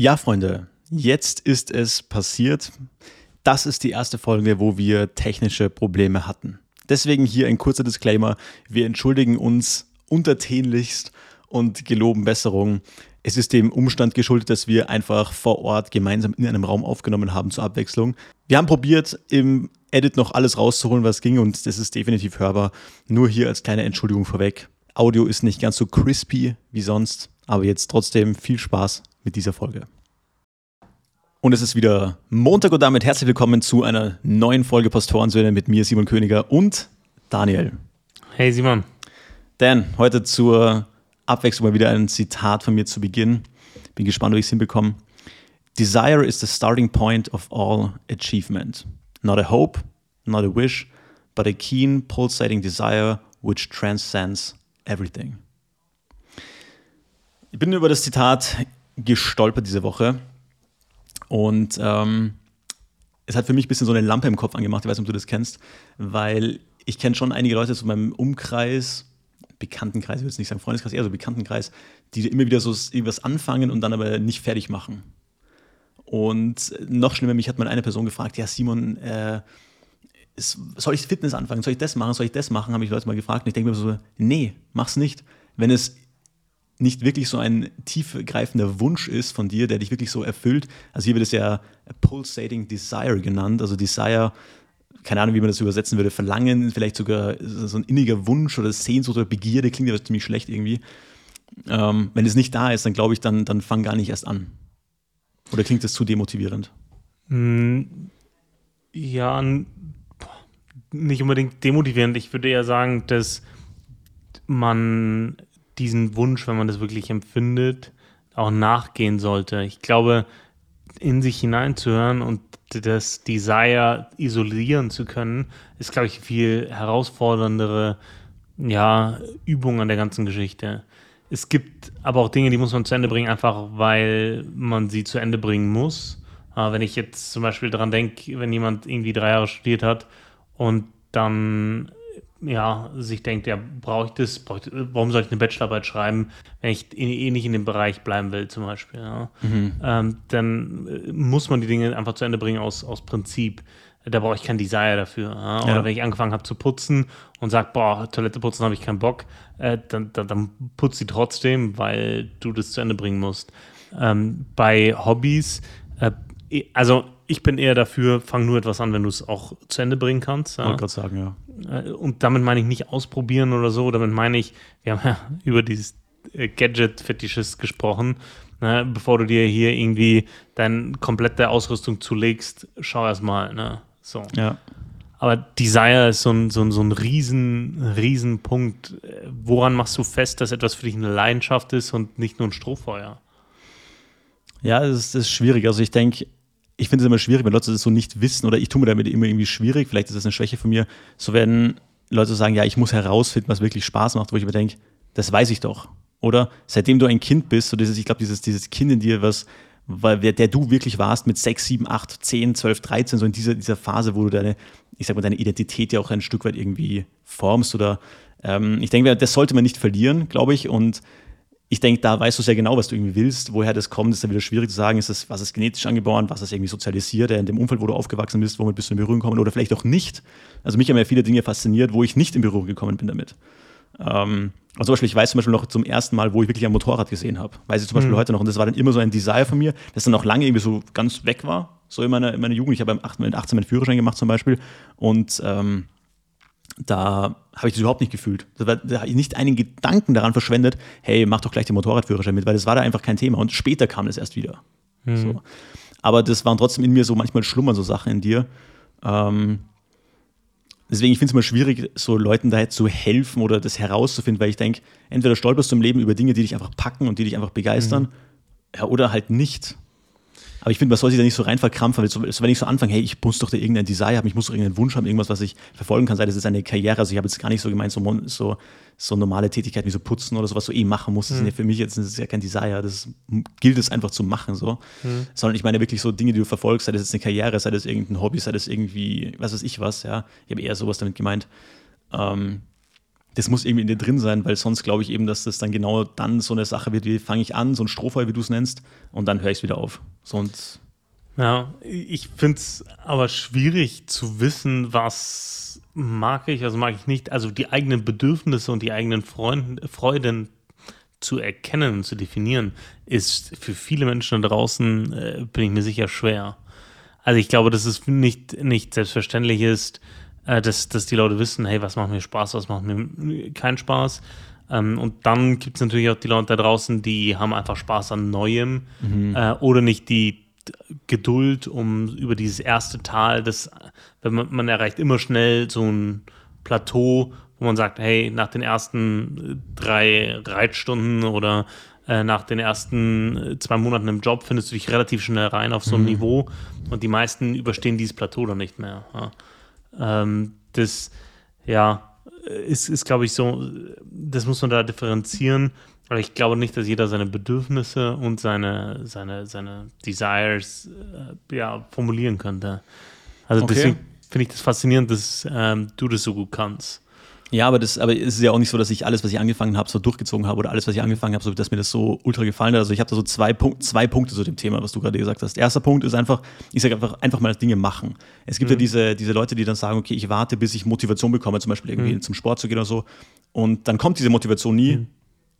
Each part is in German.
Ja, Freunde, jetzt ist es passiert. Das ist die erste Folge, wo wir technische Probleme hatten. Deswegen hier ein kurzer Disclaimer. Wir entschuldigen uns untertänlichst und geloben Besserung. Es ist dem Umstand geschuldet, dass wir einfach vor Ort gemeinsam in einem Raum aufgenommen haben zur Abwechslung. Wir haben probiert, im Edit noch alles rauszuholen, was ging und das ist definitiv hörbar. Nur hier als kleine Entschuldigung vorweg. Audio ist nicht ganz so crispy wie sonst, aber jetzt trotzdem viel Spaß mit dieser Folge. Und es ist wieder Montag und damit herzlich willkommen zu einer neuen Folge Pastorensöhne mit mir, Simon Königer und Daniel. Hey Simon. Dan, heute zur Abwechslung mal wieder ein Zitat von mir zu Beginn. Bin gespannt, ob ich es hinbekomme. Desire is the starting point of all achievement. Not a hope, not a wish, but a keen, pulsating desire which transcends everything. Ich bin über das Zitat gestolpert diese Woche. Und ähm, es hat für mich ein bisschen so eine Lampe im Kopf angemacht. Ich weiß nicht, ob du das kennst, weil ich kenne schon einige Leute aus meinem Umkreis, Bekanntenkreis, ich will jetzt nicht sagen Freundeskreis, eher so Bekanntenkreis, die immer wieder so irgendwas anfangen und dann aber nicht fertig machen. Und noch schlimmer, mich hat mal eine Person gefragt, ja Simon, äh, soll ich Fitness anfangen? Soll ich das machen? Soll ich das machen? Habe ich Leute mal gefragt. Und ich denke mir so, nee, mach's nicht. Wenn es nicht wirklich so ein tiefgreifender Wunsch ist von dir, der dich wirklich so erfüllt. Also hier wird es ja Pulsating Desire genannt, also Desire, keine Ahnung, wie man das übersetzen würde, Verlangen, vielleicht sogar so ein inniger Wunsch oder Sehnsucht oder Begierde, klingt ja ziemlich schlecht irgendwie. Ähm, wenn es nicht da ist, dann glaube ich, dann, dann fang gar nicht erst an. Oder klingt das zu demotivierend? Hm, ja, nicht unbedingt demotivierend. Ich würde eher sagen, dass man diesen Wunsch, wenn man das wirklich empfindet, auch nachgehen sollte. Ich glaube, in sich hineinzuhören und das Desire isolieren zu können, ist, glaube ich, viel herausforderndere ja, Übung an der ganzen Geschichte. Es gibt aber auch Dinge, die muss man zu Ende bringen, einfach weil man sie zu Ende bringen muss. Aber wenn ich jetzt zum Beispiel daran denke, wenn jemand irgendwie drei Jahre studiert hat und dann ja, sich denkt, ja, brauche ich das, brauch ich, warum soll ich eine Bachelorarbeit schreiben, wenn ich eh nicht in dem Bereich bleiben will, zum Beispiel. Ja? Mhm. Ähm, dann äh, muss man die Dinge einfach zu Ende bringen aus, aus Prinzip. Da brauche ich kein Desire dafür. Ja? Oder ja. wenn ich angefangen habe zu putzen und sage, boah, Toilette putzen habe ich keinen Bock, äh, dann, dann, dann putzt sie trotzdem, weil du das zu Ende bringen musst. Ähm, bei Hobbys, äh, also ich bin eher dafür, fang nur etwas an, wenn du es auch zu Ende bringen kannst. Ja. Wollte gerade sagen, ja. Äh, und damit meine ich nicht ausprobieren oder so, damit meine ich, wir haben ja über dieses äh, Gadget-Fetisches gesprochen. Ne? Bevor du dir hier irgendwie deine komplette Ausrüstung zulegst, schau erst mal. Ne? So. Ja. Aber Desire ist so ein, so ein, so ein riesen, riesen Punkt. Woran machst du fest, dass etwas für dich eine Leidenschaft ist und nicht nur ein Strohfeuer? Ja, das ist, das ist schwierig. Also ich denke, ich finde es immer schwierig, wenn Leute das so nicht wissen oder ich tue mir damit immer irgendwie schwierig, vielleicht ist das eine Schwäche von mir, so werden Leute sagen, ja, ich muss herausfinden, was wirklich Spaß macht, wo ich mir denke, das weiß ich doch. Oder seitdem du ein Kind bist, so dieses, ich glaube, dieses, dieses Kind in dir, was, weil, der du wirklich warst mit 6, 7, 8, 10, 12, 13, so in dieser, dieser Phase, wo du deine, ich sag mal, deine Identität ja auch ein Stück weit irgendwie formst oder ähm, ich denke, das sollte man nicht verlieren, glaube ich. Und ich denke, da weißt du sehr genau, was du irgendwie willst. Woher das kommt, ist dann wieder schwierig zu sagen. Ist das, was ist genetisch angeboren, was ist irgendwie sozialisiert, in dem Umfeld, wo du aufgewachsen bist, womit bist du in Berührung gekommen oder vielleicht auch nicht. Also mich haben ja viele Dinge fasziniert, wo ich nicht in Berührung gekommen bin damit. Ähm, also zum Beispiel, ich weiß zum Beispiel noch zum ersten Mal, wo ich wirklich ein Motorrad gesehen habe. Weiß ich zum Beispiel mhm. heute noch. Und das war dann immer so ein Desire von mir, das dann auch lange irgendwie so ganz weg war. So in meiner, in meiner Jugend. Ich habe mit 18 meinen Führerschein gemacht zum Beispiel. Und ähm, da habe ich das überhaupt nicht gefühlt. Da, habe ich nicht einen Gedanken daran verschwendet, hey, mach doch gleich den Motorradführerschein mit, weil das war da einfach kein Thema. Und später kam das erst wieder. Mhm. So. Aber das waren trotzdem in mir so manchmal schlummern so Sachen in dir. Ähm, deswegen, ich finde es immer schwierig, so Leuten da zu helfen oder das herauszufinden, weil ich denke, entweder stolperst du im Leben über Dinge, die dich einfach packen und die dich einfach begeistern, mhm. ja, oder halt nicht. Aber ich finde, man soll sich da nicht so rein verkrampfen, weil wenn ich so anfange, hey, ich muss doch da irgendein Desire haben, ich muss doch irgendeinen Wunsch haben, irgendwas, was ich verfolgen kann, sei das jetzt eine Karriere. Also ich habe jetzt gar nicht so gemeint, so, so, so normale Tätigkeiten wie so putzen oder sowas, so eh machen muss. Das mhm. sind ja für mich jetzt das ist ja kein Desire, das gilt es einfach zu machen, so. Mhm. Sondern ich meine wirklich so Dinge, die du verfolgst, sei das jetzt eine Karriere, sei das irgendein Hobby, sei das irgendwie, was weiß ich was, ja. Ich habe eher sowas damit gemeint. Ähm, das muss irgendwie in dir drin sein, weil sonst glaube ich eben, dass das dann genau dann so eine Sache wird, wie fange ich an, so ein Strohfeuer, wie du es nennst, und dann höre ich es wieder auf. Sonst. Ja, ich finde es aber schwierig zu wissen, was mag ich, was mag ich nicht. Also die eigenen Bedürfnisse und die eigenen Freund, Freuden zu erkennen zu definieren, ist für viele Menschen da draußen, äh, bin ich mir sicher, schwer. Also ich glaube, dass es nicht, nicht selbstverständlich ist, äh, dass, dass die Leute wissen, hey, was macht mir Spaß, was macht mir keinen Spaß. Ähm, und dann gibt es natürlich auch die Leute da draußen, die haben einfach Spaß an Neuem mhm. äh, oder nicht die Geduld, um über dieses erste Tal, das, wenn man, man erreicht immer schnell so ein Plateau, wo man sagt, hey, nach den ersten drei Reitstunden oder äh, nach den ersten zwei Monaten im Job findest du dich relativ schnell rein auf so einem mhm. Niveau und die meisten überstehen dieses Plateau dann nicht mehr. Ja. Ähm, das, ja, ist, ist glaube ich, so, das muss man da differenzieren. Aber ich glaube nicht, dass jeder seine Bedürfnisse und seine, seine, seine Desires äh, ja, formulieren könnte. Also okay. deswegen finde ich das faszinierend, dass ähm, du das so gut kannst. Ja, aber, das, aber es ist ja auch nicht so, dass ich alles, was ich angefangen habe, so durchgezogen habe oder alles, was ich angefangen habe, so, dass mir das so ultra gefallen hat. Also ich habe da so zwei, Punkt, zwei Punkte zu dem Thema, was du gerade gesagt hast. Erster Punkt ist einfach, ich sage einfach, einfach mal Dinge machen. Es gibt mhm. ja diese, diese Leute, die dann sagen, okay, ich warte, bis ich Motivation bekomme, zum Beispiel irgendwie mhm. zum Sport zu gehen oder so. Und dann kommt diese Motivation nie, mhm.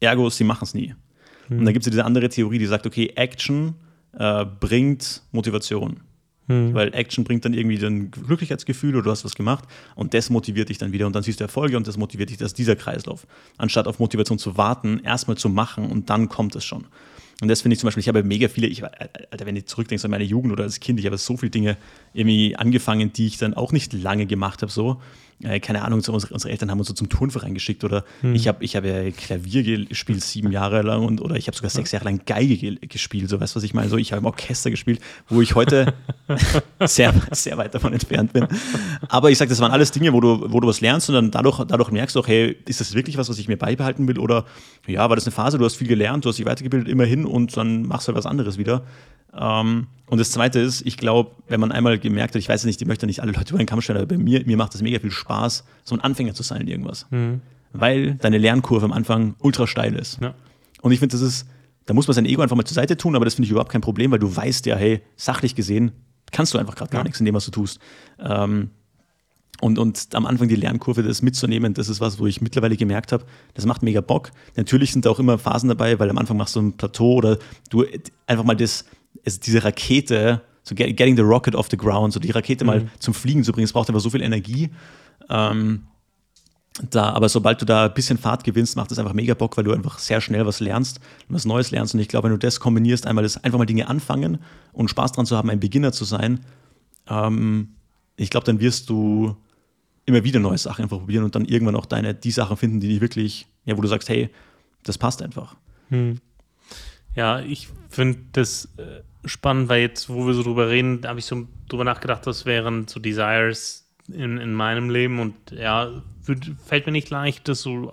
ergo, sie machen es nie. Und dann gibt es ja diese andere Theorie, die sagt, okay, Action äh, bringt Motivation. Mhm. Weil Action bringt dann irgendwie ein Glücklichkeitsgefühl oder du hast was gemacht und das motiviert dich dann wieder und dann siehst du Erfolge und das motiviert dich, das ist dieser Kreislauf. Anstatt auf Motivation zu warten, erstmal zu machen und dann kommt es schon. Und das finde ich zum Beispiel, ich habe mega viele, ich, Alter, wenn ich zurückdenke an meine Jugend oder als Kind, ich habe so viele Dinge irgendwie angefangen, die ich dann auch nicht lange gemacht habe, so äh, keine Ahnung, so unsere, unsere, Eltern haben uns so zum Turnverein geschickt oder hm. ich habe ich hab ja Klavier gespielt sieben Jahre lang und oder ich habe sogar sechs Jahre lang Geige ge gespielt, so weißt du, was ich meine? So, ich habe im Orchester gespielt, wo ich heute sehr, sehr weit davon entfernt bin. Aber ich sage, das waren alles Dinge, wo du, wo du was lernst und dann dadurch, dadurch merkst du auch, hey, ist das wirklich was, was ich mir beibehalten will? Oder ja, war das eine Phase, du hast viel gelernt, du hast dich weitergebildet, immerhin und dann machst du halt was anderes wieder. Ähm, und das Zweite ist, ich glaube, wenn man einmal gemerkt hat, ich weiß nicht, ich möchte nicht alle Leute über den Kamm stellen, aber bei mir, mir macht es mega viel Spaß, so ein Anfänger zu sein in irgendwas. Mhm. Weil deine Lernkurve am Anfang ultra steil ist. Ja. Und ich finde, das ist, da muss man sein Ego einfach mal zur Seite tun, aber das finde ich überhaupt kein Problem, weil du weißt ja, hey, sachlich gesehen kannst du einfach gerade gar ja. nichts in dem, was du tust. Ähm, und, und am Anfang die Lernkurve, das mitzunehmen, das ist was, wo ich mittlerweile gemerkt habe, das macht mega Bock. Natürlich sind da auch immer Phasen dabei, weil am Anfang machst du ein Plateau oder du einfach mal das, also diese Rakete, so getting the rocket off the ground, so die Rakete mhm. mal zum Fliegen zu bringen, es braucht einfach so viel Energie. Ähm, da, aber sobald du da ein bisschen Fahrt gewinnst, macht es einfach mega Bock, weil du einfach sehr schnell was lernst und was Neues lernst. Und ich glaube, wenn du das kombinierst, einmal das einfach mal Dinge anfangen und Spaß dran zu haben, ein Beginner zu sein, ähm, ich glaube, dann wirst du immer wieder neue Sachen einfach probieren und dann irgendwann auch deine die Sachen finden, die dich wirklich, ja, wo du sagst, hey, das passt einfach. Hm. Ja, ich finde das äh, spannend, weil jetzt, wo wir so drüber reden, habe ich so drüber nachgedacht, was wären so Desires in, in meinem Leben und ja, würd, fällt mir nicht leicht, das so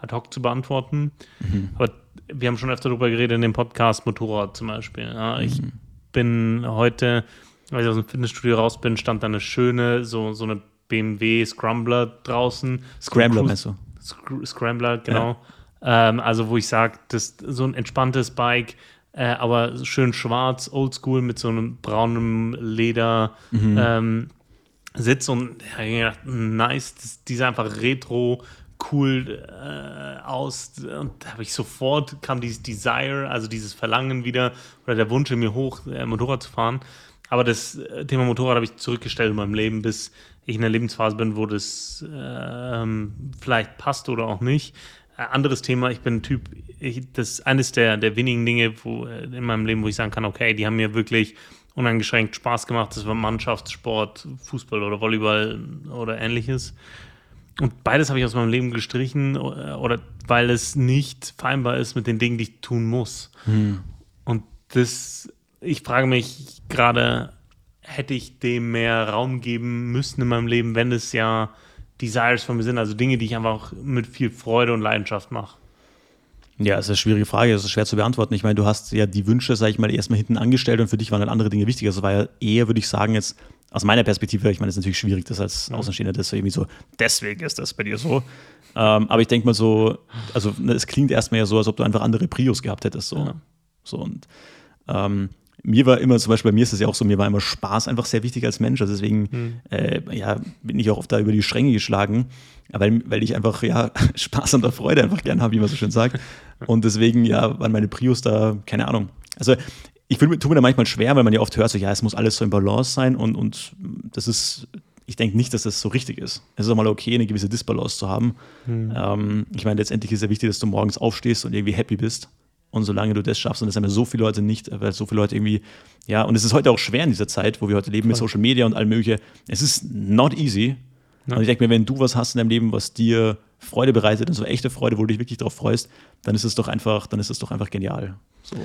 ad hoc zu beantworten. Mhm. Aber wir haben schon öfter darüber geredet in dem Podcast Motorrad zum Beispiel. Ja, ich mhm. bin heute, als ich aus dem Fitnessstudio raus bin, stand da eine schöne, so, so eine BMW Scrambler draußen. Scrambler meinst du? Scrambler, genau. Ja. Ähm, also, wo ich sage, das so ein entspanntes Bike, äh, aber schön schwarz, oldschool mit so einem braunen Leder. Mhm. Ähm, Sitz und ja, gedacht, nice, das, die sah einfach retro, cool äh, aus. Und da habe ich sofort kam dieses Desire, also dieses Verlangen wieder oder der Wunsch in mir hoch, äh, Motorrad zu fahren. Aber das äh, Thema Motorrad habe ich zurückgestellt in meinem Leben, bis ich in der Lebensphase bin, wo das äh, vielleicht passt oder auch nicht. Äh, anderes Thema, ich bin ein Typ, ich, das ist eines der, der wenigen Dinge wo, äh, in meinem Leben, wo ich sagen kann, okay, die haben mir wirklich uneingeschränkt Spaß gemacht. Das war Mannschaftssport, Fußball oder Volleyball oder ähnliches. Und beides habe ich aus meinem Leben gestrichen, oder, oder weil es nicht vereinbar ist mit den Dingen, die ich tun muss. Hm. Und das, ich frage mich gerade, hätte ich dem mehr Raum geben müssen in meinem Leben, wenn es ja Desires von mir sind, also Dinge, die ich einfach mit viel Freude und Leidenschaft mache? Ja, das ist eine schwierige Frage, das ist schwer zu beantworten. Ich meine, du hast ja die Wünsche, sag ich mal, erstmal hinten angestellt und für dich waren dann andere Dinge wichtiger. Das war ja eher, würde ich sagen, jetzt aus meiner Perspektive, ich meine, es ist natürlich schwierig, das als Außenstehender, das so irgendwie so, deswegen ist das bei dir so. Ähm, aber ich denke mal so, also ne, es klingt erstmal ja so, als ob du einfach andere Prios gehabt hättest. So, Ja. so und ähm, mir war immer, zum Beispiel bei mir ist es ja auch so, mir war immer Spaß einfach sehr wichtig als Mensch. Also deswegen äh, ja, bin ich auch oft da über die Stränge geschlagen, weil, weil ich einfach ja Spaß und Freude einfach gern habe, wie man so schön sagt. Und deswegen ja, waren meine Prios da, keine Ahnung. Also ich tue mir da manchmal schwer, weil man ja oft hört, so ja, es muss alles so im Balance sein und, und das ist, ich denke nicht, dass das so richtig ist. Es ist auch mal okay, eine gewisse Disbalance zu haben. Ähm, ich meine, letztendlich ist ja wichtig, dass du morgens aufstehst und irgendwie happy bist. Und solange du das schaffst, und das haben ja so viele Leute nicht, weil so viele Leute irgendwie, ja, und es ist heute auch schwer in dieser Zeit, wo wir heute leben mit Social Media und allem mögliche. Es ist not easy. Ja. Und ich denke mir, wenn du was hast in deinem Leben, was dir Freude bereitet und so echte Freude, wo du dich wirklich darauf freust, dann ist es doch einfach, dann ist es doch einfach genial. So.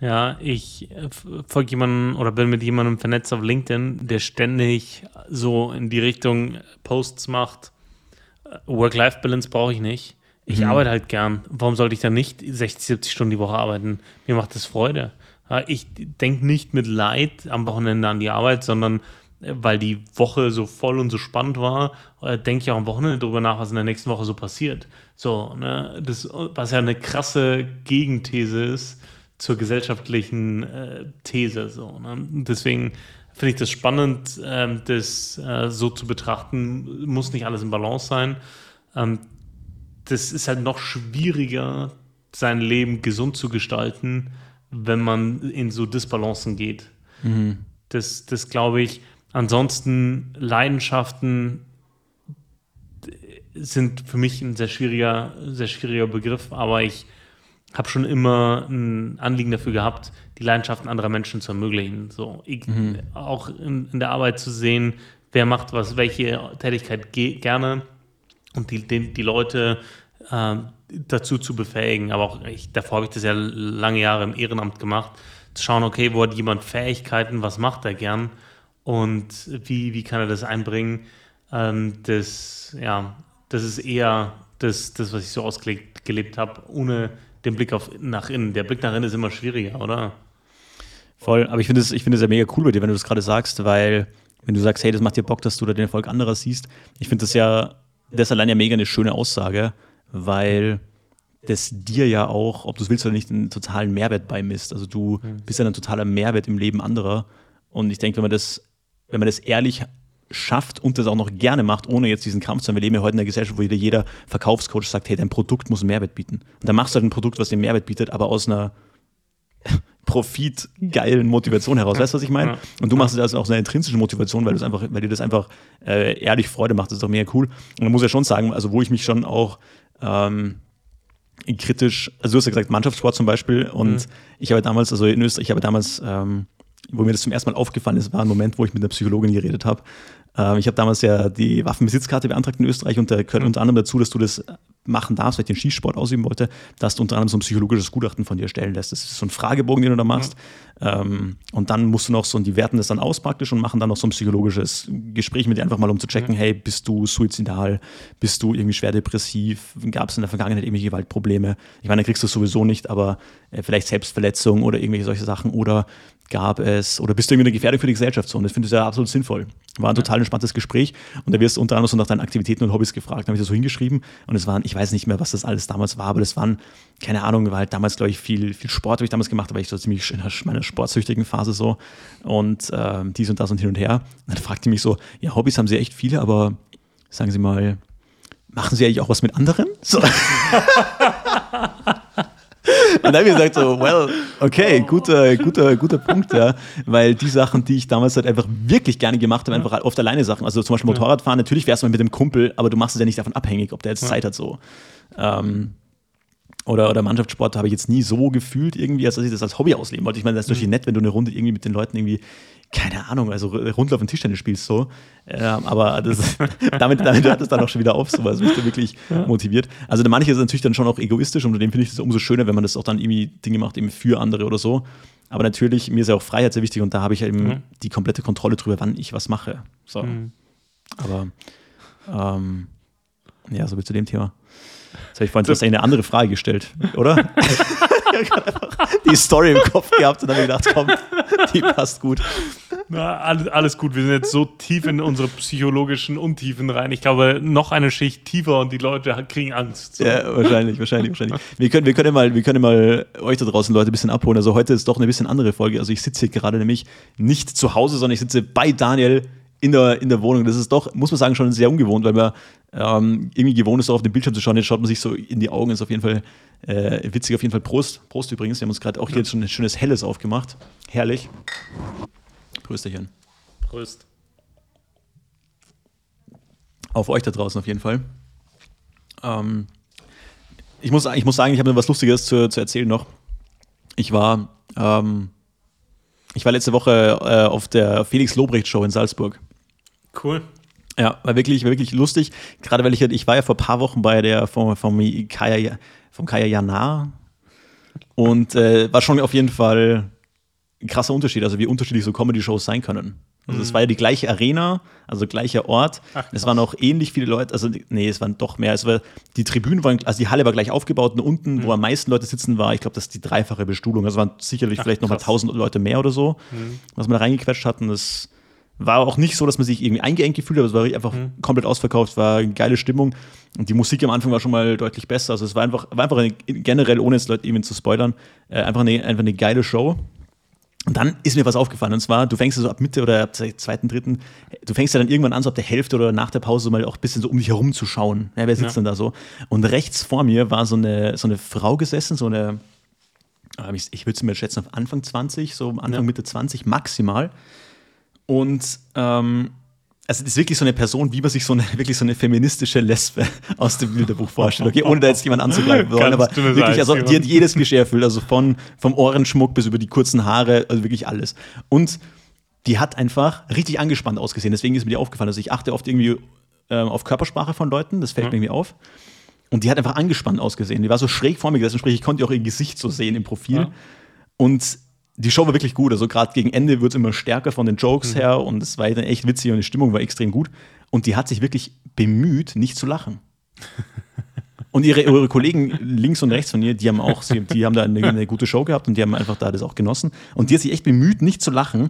Ja, ich äh, folge jemandem oder bin mit jemandem vernetzt auf LinkedIn, der ständig so in die Richtung Posts macht. äh, Work-Life-Balance brauche ich nicht. Ich Mhm. arbeite halt gern. Warum sollte ich dann nicht 60, 70 Stunden die Woche arbeiten? Mir macht das Freude. Ich denke nicht mit Leid am Wochenende an die Arbeit, sondern äh, weil die Woche so voll und so spannend war, äh, denke ich auch am Wochenende darüber nach, was in der nächsten Woche so passiert. So, ne, das, was ja eine krasse Gegenthese ist zur gesellschaftlichen äh, These. So, ne? Deswegen finde ich das spannend, ähm, das äh, so zu betrachten. Muss nicht alles im Balance sein. Ähm, das ist halt noch schwieriger, sein Leben gesund zu gestalten, wenn man in so Disbalancen geht. Das, das glaube ich. Ansonsten Leidenschaften sind für mich ein sehr schwieriger, sehr schwieriger Begriff, aber ich habe schon immer ein Anliegen dafür gehabt, die Leidenschaften anderer Menschen zu ermöglichen. So, ich, auch in, in der Arbeit zu sehen, wer macht was, welche Tätigkeit ge gerne und die, die, die Leute äh, dazu zu befähigen. Aber auch ich, davor habe ich das ja lange Jahre im Ehrenamt gemacht, zu schauen, okay, wo hat jemand Fähigkeiten, was macht er gern und wie, wie kann er das einbringen. Ähm, das, ja, das ist eher das, das was ich so ausgelebt gelebt habe, ohne den Blick auf, nach innen. Der Blick nach innen ist immer schwieriger, oder? Voll, aber ich finde es es ja mega cool bei dir, wenn du das gerade sagst, weil wenn du sagst, hey, das macht dir Bock, dass du da den Erfolg anderer siehst, ich finde das ja, das ist allein ja mega eine schöne Aussage, weil das dir ja auch, ob du es willst oder nicht, einen totalen Mehrwert beimisst. Also du bist ja ein totaler Mehrwert im Leben anderer. Und ich denke, wenn man das, wenn man das ehrlich schafft und das auch noch gerne macht, ohne jetzt diesen Kampf zu haben. Wir leben ja heute in einer Gesellschaft, wo jeder, jeder Verkaufscoach sagt, hey, dein Produkt muss einen Mehrwert bieten. Und dann machst du halt ein Produkt, was den Mehrwert bietet, aber aus einer profitgeilen Motivation heraus. Weißt du, was ich meine? Und du machst es also aus einer intrinsischen Motivation, weil, du es einfach, weil dir das einfach äh, ehrlich Freude macht. Das ist doch mega cool. Und man muss ja schon sagen, also wo ich mich schon auch ähm, kritisch, also du hast ja gesagt, Mannschaftssport zum Beispiel. Und ich habe damals, also in Österreich, ich habe damals, ähm, wo mir das zum ersten Mal aufgefallen ist, war ein Moment, wo ich mit einer Psychologin geredet habe. Ähm, ich habe damals ja die Waffenbesitzkarte beantragt in Österreich und da gehört unter anderem dazu, dass du das machen darfst, weil ich den Skisport ausüben wollte, dass du unter anderem so ein psychologisches Gutachten von dir stellen lässt. Das ist so ein Fragebogen, den du da machst. Ähm, und dann musst du noch so, und die werten das dann aus praktisch und machen dann noch so ein psychologisches Gespräch mit dir einfach mal, um zu checken, hey, bist du suizidal, bist du irgendwie schwer depressiv, gab es in der Vergangenheit irgendwelche Gewaltprobleme? Ich meine, dann kriegst du es sowieso nicht, aber äh, vielleicht Selbstverletzung oder irgendwelche solche Sachen oder gab es, oder bist du irgendwie eine Gefährdung für die Gesellschaft so? Und das finde ich ja absolut sinnvoll. War ein total entspanntes Gespräch und da wirst du unter anderem so nach deinen Aktivitäten und Hobbys gefragt. Da habe ich das so hingeschrieben und es waren, ich weiß nicht mehr, was das alles damals war, aber das waren, keine Ahnung, war halt damals, glaube ich, viel, viel Sport habe ich damals gemacht, da war ich so ziemlich in meiner sportsüchtigen Phase so und ähm, dies und das und hin und her. Und dann fragte die mich so, ja, Hobbys haben sie echt viele, aber sagen Sie mal, machen Sie eigentlich auch was mit anderen? So. Und dann habe ich gesagt so, well, okay, guter, guter, guter Punkt, ja. Weil die Sachen, die ich damals halt einfach wirklich gerne gemacht habe, einfach oft alleine Sachen. Also zum Beispiel Motorradfahren, natürlich wärst du mal mit dem Kumpel, aber du machst es ja nicht davon abhängig, ob der jetzt Zeit hat so. Ähm, oder, oder Mannschaftssport habe ich jetzt nie so gefühlt irgendwie, als dass ich das als Hobby ausleben wollte. Ich meine, das ist natürlich nett, wenn du eine Runde irgendwie mit den Leuten irgendwie, keine Ahnung, also Rundlauf und Tischtennis spielst so. Ähm, aber das, damit, damit hört es dann auch schon wieder auf, so was mich da wirklich motiviert. Also manche ist natürlich dann schon auch egoistisch und dem finde ich das umso schöner, wenn man das auch dann irgendwie Dinge macht, eben für andere oder so. Aber natürlich, mir ist ja auch Freiheit sehr wichtig und da habe ich eben Mhm. die komplette Kontrolle drüber, wann ich was mache. So. Mhm. Aber ähm, ja, so viel zu dem Thema. Jetzt habe ich vorhin fast eine andere Frage gestellt, oder? ich habe gerade einfach die Story im Kopf gehabt und habe gedacht, komm, die passt gut. Na, alles, alles gut. Wir sind jetzt so tief in unsere psychologischen Untiefen rein. Ich glaube, noch eine Schicht tiefer und die Leute kriegen Angst. So. Ja, wahrscheinlich, wahrscheinlich, wahrscheinlich. Wir können, wir können mal, wir können mal euch da draußen Leute ein bisschen abholen. Also heute ist doch eine bisschen andere Folge. Also ich sitze hier gerade nämlich nicht zu Hause, sondern ich sitze bei Daniel in der, in der Wohnung. Das ist doch, muss man sagen, schon sehr ungewohnt, weil man ähm, irgendwie gewohnt ist, auf dem Bildschirm zu schauen. Jetzt schaut man sich so in die Augen. Ist auf jeden Fall äh, witzig. Auf jeden Fall Prost. Prost übrigens. Wir haben uns gerade auch hier jetzt schon ein schönes Helles aufgemacht. Herrlich. Prösterchen. Prost. Auf euch da draußen auf jeden Fall. Ähm, ich, muss, ich muss sagen, ich habe mir was Lustiges zu, zu erzählen noch. Ich war, ähm, ich war letzte Woche äh, auf der Felix Lobrecht Show in Salzburg. Cool. Ja, war wirklich, war wirklich lustig. Gerade weil ich, ich war ja vor ein paar Wochen bei der vom, vom Kaya, vom Kaya Jana und äh, war schon auf jeden Fall ein krasser Unterschied, also wie unterschiedlich so Comedy-Shows sein können. Also es mhm. war ja die gleiche Arena, also gleicher Ort. Ach, es waren auch ähnlich viele Leute, also nee, es waren doch mehr. Es war, die Tribünen waren, also die Halle war gleich aufgebaut und unten, mhm. wo am meisten Leute sitzen, war, ich glaube, das ist die dreifache Bestuhlung. Also waren sicherlich Ach, vielleicht nochmal tausend Leute mehr oder so, mhm. was wir da reingequetscht hatten. Das war auch nicht so, dass man sich irgendwie eingeengt gefühlt hat, aber es war einfach mhm. komplett ausverkauft, war eine geile Stimmung. Und die Musik am Anfang war schon mal deutlich besser. Also es war einfach, war einfach eine, generell, ohne jetzt Leute eben zu spoilern, äh, einfach, eine, einfach eine geile Show. Und dann ist mir was aufgefallen. Und zwar, du fängst so ab Mitte oder ab zweiten, dritten, du fängst ja dann irgendwann an, so ab der Hälfte oder nach der Pause mal auch ein bisschen so um dich herum zu schauen. Ja, wer sitzt ja. denn da so? Und rechts vor mir war so eine, so eine Frau gesessen, so eine, ähm, ich, ich würde sie mir schätzen, auf Anfang 20, so Anfang, ja. Mitte 20 maximal. Und ähm, also das ist wirklich so eine Person, wie man sich so eine wirklich so eine feministische Lesbe aus dem Bilderbuch vorstellt. Okay, ohne da jetzt jemand anzugreifen wollen, aber wirklich, also die hat jedes Klischee erfüllt, also von vom Ohrenschmuck bis über die kurzen Haare, also wirklich alles. Und die hat einfach richtig angespannt ausgesehen. Deswegen ist mir die aufgefallen. Also ich achte oft irgendwie ähm, auf Körpersprache von Leuten, das fällt mhm. mir irgendwie auf. Und die hat einfach angespannt ausgesehen. Die war so schräg vor mir gesessen, sprich, ich konnte auch ihr Gesicht so sehen im Profil. Ja. Und die Show war wirklich gut. Also gerade gegen Ende wird es immer stärker von den Jokes mhm. her und es war dann echt witzig und die Stimmung war extrem gut. Und die hat sich wirklich bemüht, nicht zu lachen. Und ihre, ihre Kollegen links und rechts von ihr, die haben auch, die haben da eine, eine, gute Show gehabt und die haben einfach da das auch genossen. Und die hat sich echt bemüht, nicht zu lachen.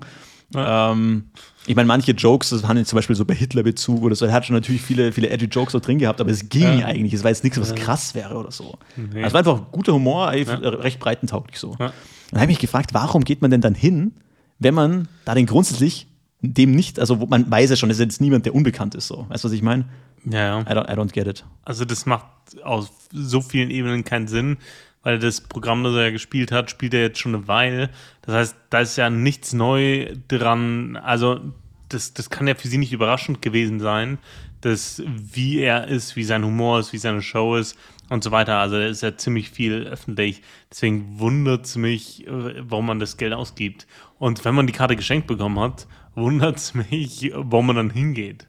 Ja. Ähm, ich meine, manche Jokes, das haben zum Beispiel so bei Hitler-Bezug oder so, er hat schon natürlich viele, viele edgy Jokes so drin gehabt, aber es ging ja. eigentlich. Es war jetzt nichts, was krass wäre oder so. Nee. Also es war einfach guter Humor, ja. recht breitentauglich so. Ja. dann habe ich mich gefragt, warum geht man denn dann hin, wenn man da den grundsätzlich dem nicht, also man weiß ja schon, es ist jetzt niemand, der unbekannt ist, so. Weißt du, was ich meine? Ja, ja. I don't, I don't get it. Also das macht auf so vielen Ebenen keinen Sinn, weil das Programm, das er ja gespielt hat, spielt er jetzt schon eine Weile. Das heißt, da ist ja nichts neu dran. Also das, das kann ja für sie nicht überraschend gewesen sein, dass wie er ist, wie sein Humor ist, wie seine Show ist und so weiter. Also er ist ja ziemlich viel öffentlich. Deswegen wundert es mich, warum man das Geld ausgibt. Und wenn man die Karte geschenkt bekommen hat, wundert es mich, warum man dann hingeht.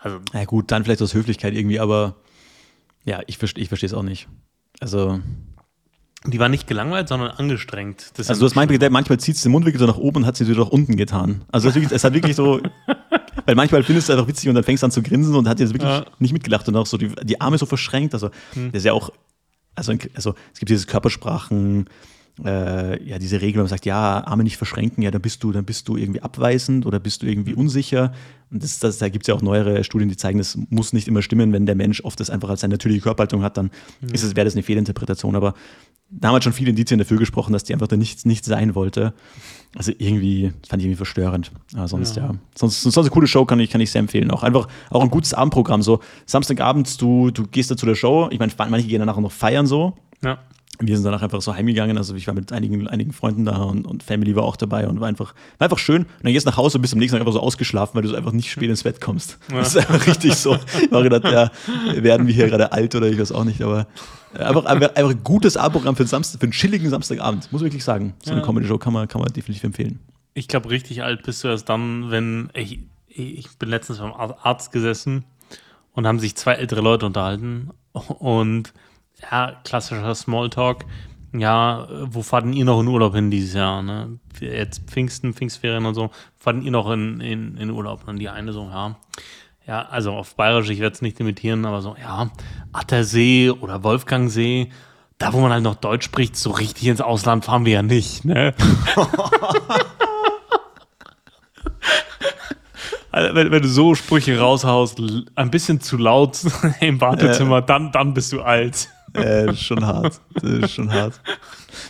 Also, ja gut, dann vielleicht aus Höflichkeit irgendwie, aber ja, ich, ich verstehe es auch nicht. Also die war nicht gelangweilt, sondern angestrengt. Das also du hast manchmal, manchmal zieht sie den Mundwinkel so nach oben und hat sie wieder nach unten getan. Also wirklich, es hat wirklich so, weil manchmal findest du einfach witzig und dann fängst du an zu grinsen und hat jetzt wirklich ja. nicht mitgelacht und auch so die, die Arme so verschränkt. Also hm. das ist ja auch, also, also es gibt diese Körpersprachen, äh, ja, diese Regel, man sagt, ja, Arme nicht verschränken, ja, dann bist du, dann bist du irgendwie abweisend oder bist du irgendwie mhm. unsicher. Und das, das, da gibt es ja auch neuere Studien, die zeigen, das muss nicht immer stimmen, wenn der Mensch oft das einfach als seine natürliche Körperhaltung hat, dann mhm. ist es, wäre das eine Fehlinterpretation. Aber da haben halt schon viele Indizien dafür gesprochen, dass die einfach da nichts nicht sein wollte. Also irgendwie, fand ich irgendwie verstörend. Aber sonst, ja. ja. Sonst, sonst eine coole Show kann ich, kann ich sehr empfehlen. Auch einfach, auch ein gutes Abendprogramm. So, Samstagabend, du, du gehst da zu der Show. Ich meine, manche gehen danach noch feiern so. Ja wir sind danach einfach so heimgegangen. Also ich war mit einigen, einigen Freunden da und, und Family war auch dabei und war einfach, war einfach schön. Und dann gehst du nach Hause und bist am nächsten Tag einfach so ausgeschlafen, weil du so einfach nicht spät ins Bett kommst. Ja. Das ist einfach richtig so. Ich habe gedacht, ja, werden wir hier gerade alt oder ich weiß auch nicht, aber einfach, einfach, einfach ein gutes Abendprogramm für, Samstag, für einen chilligen Samstagabend, muss ich wirklich sagen. So eine ja. Comedy-Show kann man, kann man definitiv empfehlen. Ich glaube, richtig alt bist du erst dann, wenn ich, ich bin letztens beim Arzt gesessen und haben sich zwei ältere Leute unterhalten und ja, klassischer Smalltalk. Ja, wo fahrt ihr noch in Urlaub hin dieses Jahr? Ne? Jetzt Pfingsten, Pfingstferien und so. Fahrt ihr noch in, in, in Urlaub? Und die eine so, ja. Ja, also auf Bayerisch, ich werde es nicht imitieren, aber so, ja, Attersee oder Wolfgangsee, da wo man halt noch Deutsch spricht, so richtig ins Ausland fahren wir ja nicht, ne? Also, wenn, wenn, du so Sprüche raushaust, ein bisschen zu laut im Wartezimmer, äh, dann, dann bist du alt. Äh, das ist schon hart. Das ist schon hart.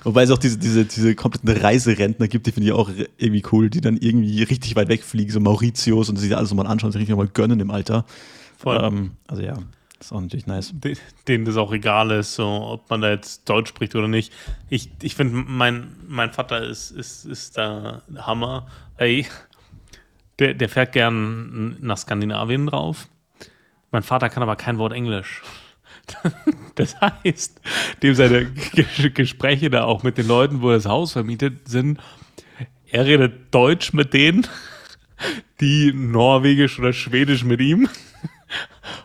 Wobei es auch diese, diese, diese kompletten Reiserentner gibt, die finde ich auch irgendwie cool, die dann irgendwie richtig weit wegfliegen, so Mauritius und sich alles mal anschauen, sich richtig mal gönnen im Alter. Voll. Ähm, also ja, das ist auch natürlich nice. Denen das auch egal ist, so, ob man da jetzt Deutsch spricht oder nicht. Ich, ich finde, mein, mein Vater ist, ist, ist da Hammer. Ey, der, der fährt gern nach Skandinavien drauf. Mein Vater kann aber kein Wort Englisch. Das heißt, dem seine Gespräche da auch mit den Leuten, wo das Haus vermietet sind, er redet Deutsch mit denen, die Norwegisch oder Schwedisch mit ihm.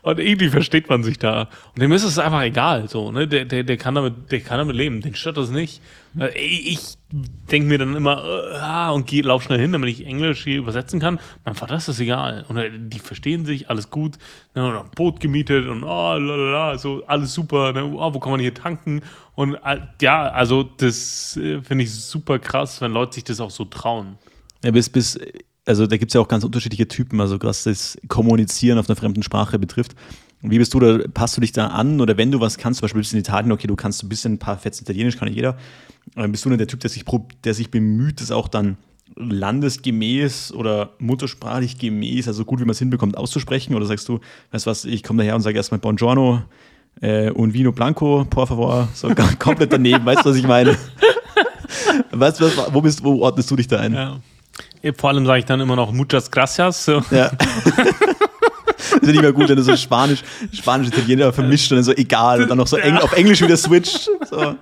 Und irgendwie versteht man sich da. Und dem ist es einfach egal, so, ne? Der, der, der, kann, damit, der kann damit leben, den stört das nicht. Äh, ich denke mir dann immer, äh, ah, und geh, lauf schnell hin, damit ich Englisch hier übersetzen kann. Mein Vater ist das egal. Und äh, die verstehen sich, alles gut. Ne? Und ein Boot gemietet und oh, lalala, so alles super. Ne? Oh, wo kann man hier tanken? Und ja, also das finde ich super krass, wenn Leute sich das auch so trauen. Ja, bis, bis also da gibt es ja auch ganz unterschiedliche Typen, also was das Kommunizieren auf einer fremden Sprache betrifft. Wie bist du da, passt du dich da an oder wenn du was kannst, zum Beispiel bist du in Italien, okay, du kannst ein bisschen ein paar Fetzen Italienisch, kann jeder, aber bist du dann der Typ, der sich, der sich bemüht, das auch dann landesgemäß oder muttersprachlich gemäß, also gut wie man es hinbekommt, auszusprechen? Oder sagst du, weißt du was, ich komme daher und sage erstmal Buongiorno äh, und Vino Blanco, por favor, so komplett daneben, weißt du, was ich meine? weißt du, wo, bist, wo ordnest du dich da ein? Ja. Vor allem sage ich dann immer noch Muchas Gracias. So. Ja. das ist nicht mehr gut, wenn du so Spanisch, Spanisch, Italiener vermischt und dann so egal und dann noch so Eng, auf Englisch wieder switcht. So.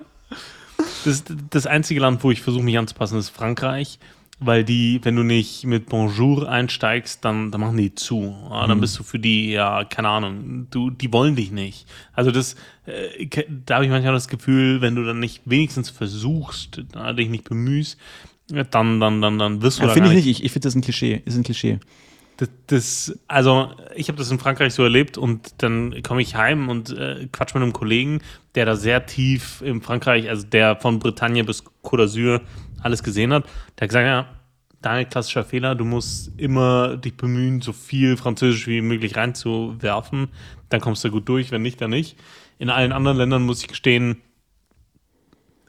Das, das einzige Land, wo ich versuche, mich anzupassen, ist Frankreich. Weil die, wenn du nicht mit Bonjour einsteigst, dann, dann machen die zu. Ja, dann mhm. bist du für die, ja, keine Ahnung, du, die wollen dich nicht. Also das, äh, da habe ich manchmal das Gefühl, wenn du dann nicht wenigstens versuchst, dich nicht bemühst, dann, dann, dann, dann wirst du ja, da Finde ich nicht, ich, ich finde das ein Klischee, ist ein Klischee. Das, das, also ich habe das in Frankreich so erlebt und dann komme ich heim und äh, quatsch mit einem Kollegen, der da sehr tief in Frankreich, also der von Bretagne bis Côte d'Azur alles gesehen hat. Der hat gesagt, ja, dein klassischer Fehler, du musst immer dich bemühen, so viel Französisch wie möglich reinzuwerfen. Dann kommst du gut durch, wenn nicht, dann nicht. In allen anderen Ländern muss ich gestehen,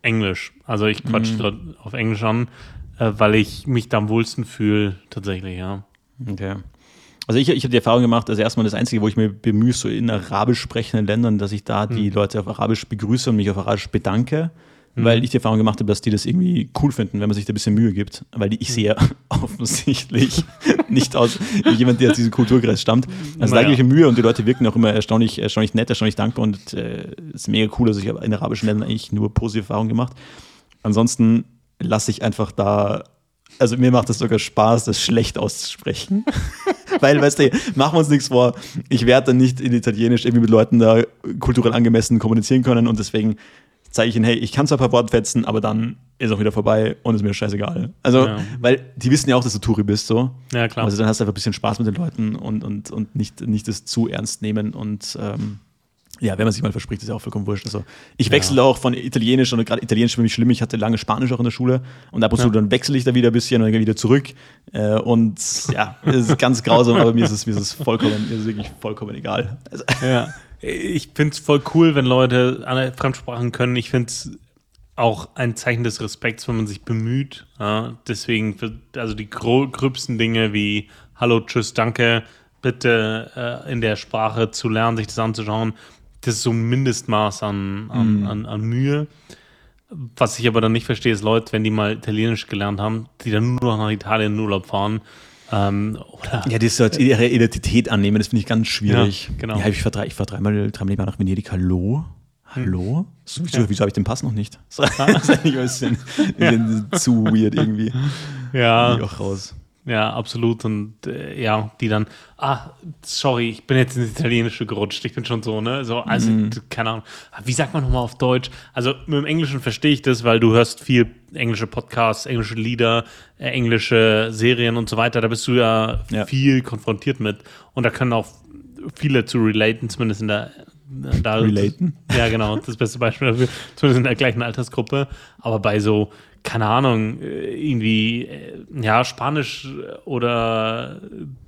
Englisch. Also ich quatsch mhm. auf Englisch an, äh, weil ich mich da am wohlsten fühle, tatsächlich, ja. Okay. Also ich, ich habe die Erfahrung gemacht, also erstmal das Einzige, wo ich mir bemühe, so in arabisch sprechenden Ländern, dass ich da die mhm. Leute auf Arabisch begrüße und mich auf Arabisch bedanke mhm. weil ich die Erfahrung gemacht habe, dass die das irgendwie cool finden, wenn man sich da ein bisschen Mühe gibt, weil die, ich mhm. sehe offensichtlich nicht aus wie jemand, der aus diesem Kulturkreis stammt. Also naja. da gebe ich Mühe und die Leute wirken auch immer erstaunlich, erstaunlich nett, erstaunlich dankbar und es äh, ist mega cool. Also ich habe in arabischen Ländern eigentlich nur positive Erfahrungen gemacht. Ansonsten lasse ich einfach da also mir macht es sogar Spaß, das schlecht auszusprechen. Weil, weißt du, machen wir uns nichts vor. Ich werde dann nicht in Italienisch irgendwie mit Leuten da kulturell angemessen kommunizieren können und deswegen zeige ich ihnen, hey, ich kann zwar ein paar Wortfetzen, aber dann ist auch wieder vorbei und ist mir scheißegal. Also, ja. weil die wissen ja auch, dass du Touri bist, so. Ja, klar. Also dann hast du einfach ein bisschen Spaß mit den Leuten und, und, und nicht, nicht das zu ernst nehmen und ähm, ja, wenn man sich mal verspricht, ist ja auch vollkommen wurscht. Also ich wechsle ja. auch von Italienisch und gerade Italienisch für mich schlimm. Ich hatte lange Spanisch auch in der Schule und ab und zu dann wechsle ich da wieder ein bisschen und dann wieder zurück. Äh, und ja, es ist ganz grausam, aber mir ist es, mir ist es vollkommen, mir ist es wirklich vollkommen egal. Also, ja ich finde es voll cool, wenn Leute andere Fremdsprachen können. Ich finde es auch ein Zeichen des Respekts, wenn man sich bemüht. Ja, deswegen, also die gröbsten Dinge wie Hallo, Tschüss, Danke, bitte äh, in der Sprache zu lernen, sich das anzuschauen, das ist so ein Mindestmaß an, an, mm. an, an Mühe. Was ich aber dann nicht verstehe, ist Leute, wenn die mal Italienisch gelernt haben, die dann nur noch nach Italien in Urlaub fahren ähm, ja, das soll ihre Identität annehmen, das finde ich ganz schwierig. Ja, genau. Ja, ich fahre ich fahr dreimal, dreimal nach Venedig. Hallo? Hallo? Hm. So, wieso, ja. wieso habe ich den Pass noch nicht? Das ist eigentlich ein bisschen, bisschen zu weird irgendwie. Ja. auch raus. Ja, absolut. Und äh, ja, die dann, ah, sorry, ich bin jetzt ins Italienische gerutscht. Ich bin schon so, ne? So, also, mm. keine Ahnung. Wie sagt man nochmal auf Deutsch? Also mit dem Englischen verstehe ich das, weil du hörst viel englische Podcasts, englische Lieder, äh, englische Serien und so weiter. Da bist du ja, ja, viel konfrontiert mit. Und da können auch viele zu relaten, zumindest in der da, Relaten? Ja, genau, das beste Beispiel dafür, zumindest in der gleichen Altersgruppe. Aber bei so keine Ahnung, äh, irgendwie, äh, ja, Spanisch oder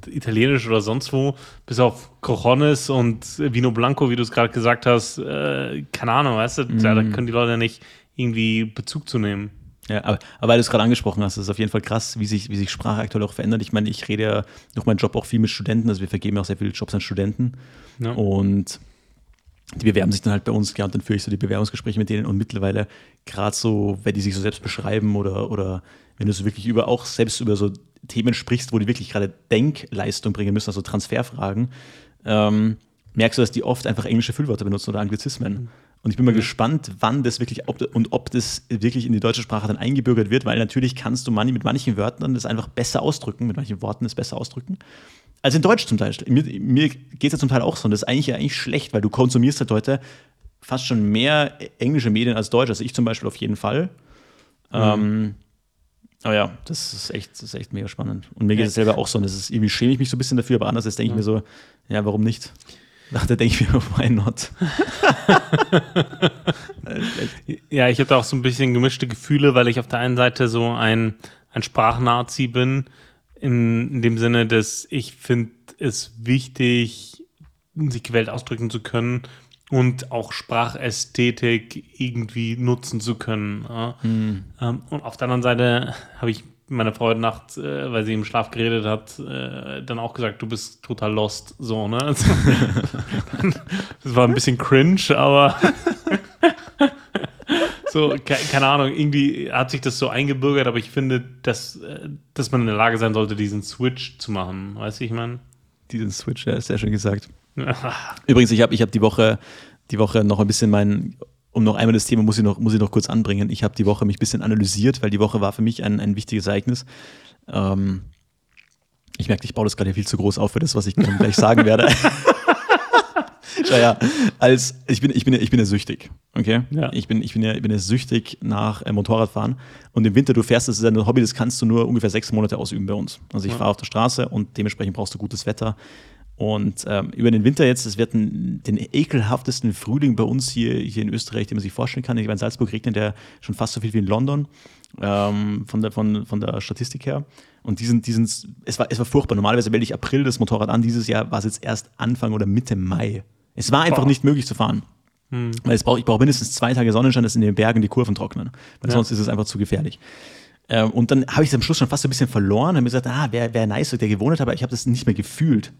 Italienisch oder sonst wo, bis auf Cojones und Vino Blanco, wie du es gerade gesagt hast, äh, keine Ahnung, weißt du, mm. da, da mhm. können die Leute nicht irgendwie Bezug zu nehmen. Ja, aber, aber weil du es gerade angesprochen hast, ist es auf jeden Fall krass, wie sich, wie sich Sprache aktuell auch verändert. Ich meine, ich rede ja durch meinen Job auch viel mit Studenten, also wir vergeben auch sehr viele Jobs an Studenten. Ja. Und die bewerben sich dann halt bei uns, ja, und dann führe ich so die Bewerbungsgespräche mit denen und mittlerweile gerade so, wenn die sich so selbst beschreiben oder, oder wenn du so wirklich über auch selbst über so Themen sprichst, wo die wirklich gerade Denkleistung bringen müssen, also Transferfragen, ähm, merkst du, dass die oft einfach englische Füllwörter benutzen oder Anglizismen. Mhm. Und ich bin mal mhm. gespannt, wann das wirklich ob, und ob das wirklich in die deutsche Sprache dann eingebürgert wird, weil natürlich kannst du mit manchen Wörtern das einfach besser ausdrücken, mit manchen Worten das besser ausdrücken. Als in Deutsch zum Teil. Mir, mir geht es ja zum Teil auch so. Und das ist eigentlich ja eigentlich schlecht, weil du konsumierst halt heute fast schon mehr englische Medien als Deutsch. Also ich zum Beispiel auf jeden Fall. Mhm. Ähm, aber ja, das ist echt, das ist echt mega spannend. Und mir geht es selber auch so. Und das ist, irgendwie schäme ich mich so ein bisschen dafür, aber anders denke ich mir so, ja, warum nicht? Da denke ich mir, why not? ja, ich habe da auch so ein bisschen gemischte Gefühle, weil ich auf der einen Seite so ein, ein Sprachnazi bin, in, in dem Sinne, dass ich finde es wichtig, sich gewählt ausdrücken zu können und auch Sprachästhetik irgendwie nutzen zu können. Ja. Hm. und auf der anderen Seite habe ich meine Frau heute Nacht, äh, weil sie im Schlaf geredet hat, äh, dann auch gesagt, du bist total lost. So, ne? Also, das war ein bisschen cringe, aber so, ke keine Ahnung, irgendwie hat sich das so eingebürgert, aber ich finde, dass, äh, dass man in der Lage sein sollte, diesen Switch zu machen. Weißt du, ich meine? Diesen Switch, ja, ist sehr schön gesagt. Übrigens, ich habe ich hab die Woche die Woche noch ein bisschen mein um noch einmal das Thema muss ich noch, muss ich noch kurz anbringen. Ich habe die Woche mich ein bisschen analysiert, weil die Woche war für mich ein, ein wichtiges Ereignis. Ähm, ich merke, ich baue das gerade viel zu groß auf für das, was ich gleich sagen werde. Schau ja, als ich bin, ich bin, ich bin ja süchtig, okay? Ja. Ich bin, ich bin ja, ich bin ja süchtig nach äh, Motorradfahren. Und im Winter, du fährst, das ist ein Hobby, das kannst du nur ungefähr sechs Monate ausüben bei uns. Also ich ja. fahre auf der Straße und dementsprechend brauchst du gutes Wetter. Und ähm, über den Winter jetzt, es wird ein, den ekelhaftesten Frühling bei uns hier, hier in Österreich, den man sich vorstellen kann. Ich in Salzburg regnet der schon fast so viel wie in London, ähm, von, der, von, von der Statistik her. Und diesen, diesen, es, war, es war furchtbar. Normalerweise melde ich April das Motorrad an. Dieses Jahr war es jetzt erst Anfang oder Mitte Mai. Es war einfach Boah. nicht möglich zu fahren. Hm. Weil brauch, ich brauche mindestens zwei Tage Sonnenschein, dass in den Bergen die Kurven trocknen. Weil ja. sonst ist es einfach zu gefährlich. Ähm, und dann habe ich es am Schluss schon fast so ein bisschen verloren. Und habe mir gesagt, ah, wäre wär nice, der gewohnt hat, aber ich habe das nicht mehr gefühlt.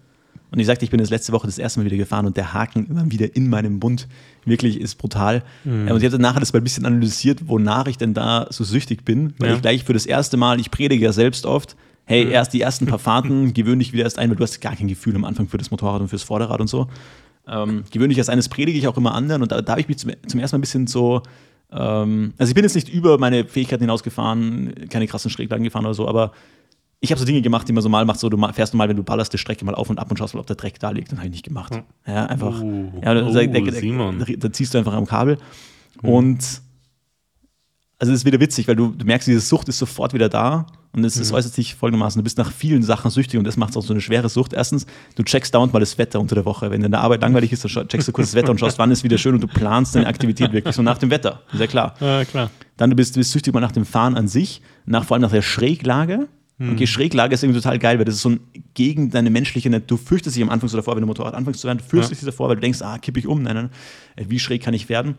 Und ich sagte, ich bin das letzte Woche das erste Mal wieder gefahren und der Haken immer wieder in meinem Mund wirklich ist brutal. Mhm. Und ich habe nachher das mal ein bisschen analysiert, wonach ich denn da so süchtig bin, weil ja. ich gleich für das erste Mal, ich predige ja selbst oft, hey, mhm. erst die ersten paar Fahrten, gewöhne dich wieder erst ein, weil du hast gar kein Gefühl am Anfang für das Motorrad und fürs Vorderrad und so. Ähm, erst eines predige ich auch immer anderen und da, da habe ich mich zum, zum ersten Mal ein bisschen so ähm, also ich bin jetzt nicht über meine Fähigkeiten hinausgefahren, keine krassen Schräglagen gefahren oder so, aber ich habe so Dinge gemacht, die man so mal macht, so du fährst mal, wenn du ballerst, die Strecke mal auf und ab und schaust mal, ob der Dreck da liegt. Dann habe ich nicht gemacht. Hm. Ja, einfach. Uh, ja, da, uh, ziehst du einfach am Kabel. Hm. Und also das ist wieder witzig, weil du, du merkst, diese Sucht ist sofort wieder da und es, mhm. äußert sich folgendermaßen, du bist nach vielen Sachen süchtig und das macht es auch so eine schwere Sucht. Erstens, du checkst dauernd mal das Wetter unter der Woche. Wenn in der Arbeit langweilig ist, dann checkst du kurz das Wetter und schaust, wann ist wieder schön und du planst deine Aktivität wirklich so nach dem Wetter. Ist ja klar. Ja, klar. Dann du bist, du bist süchtig mal nach dem Fahren an sich, nach, vor allem nach der Schräglage. Hm. Okay, Schräglage ist irgendwie total geil, weil das ist so ein gegen deine menschliche, du fürchtest dich am Anfang so davor, wenn du Motorrad anfängst zu werden, du fürchtest ja. dich davor, weil du denkst, ah, kippe ich um, nein, nein, äh, wie schräg kann ich werden?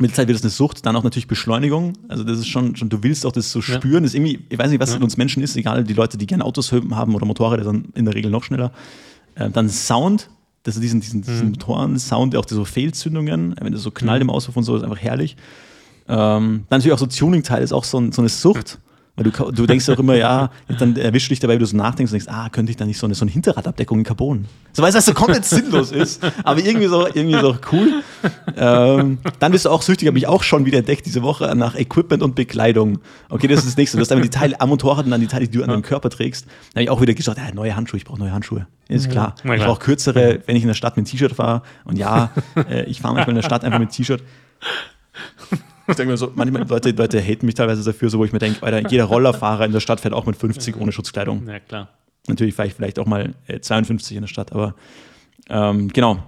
Mit der Zeit wird es eine Sucht, dann auch natürlich Beschleunigung. Also das ist schon, schon du willst auch das so spüren. Ja. Das ist irgendwie, ich weiß nicht, was ja. in uns Menschen ist, egal, die Leute, die gerne Autos haben oder Motorräder, dann in der Regel noch schneller. Äh, dann Sound, das ist diesen, diesen, diesen mhm. Motoren-Sound, auch so Fehlzündungen, wenn das so knallt mhm. im Auspuff und so, ist einfach herrlich. Ähm, dann natürlich auch so Tuning-Teil ist auch so, so eine Sucht. Weil du, du denkst auch immer, ja, dann erwischst du dich dabei, wie du so nachdenkst und denkst, ah, könnte ich da nicht so eine, so eine Hinterradabdeckung in Carbon? So weißt du, was so komplett sinnlos ist, aber irgendwie so, irgendwie so cool. Ähm, dann bist du auch süchtig, habe ich auch schon wieder entdeckt diese Woche nach Equipment und Bekleidung. Okay, das ist das nächste. Du hast einfach die Teile am Motorrad und dann die Teile, die du an deinem Körper trägst. Da habe ich auch wieder gesagt, ja, neue Handschuhe, ich brauche neue Handschuhe. Ist klar. Ja, ich brauche kürzere, wenn ich in der Stadt mit T-Shirt fahre. Und ja, äh, ich fahre manchmal in der Stadt einfach mit T-Shirt. Ich denke mir so, manchmal Leute, Leute haten mich teilweise dafür, so wo ich mir denke, Alter, jeder Rollerfahrer in der Stadt fährt auch mit 50 ohne Schutzkleidung. Ja, klar. Natürlich fahre ich vielleicht auch mal 52 äh, in der Stadt, aber ähm, genau.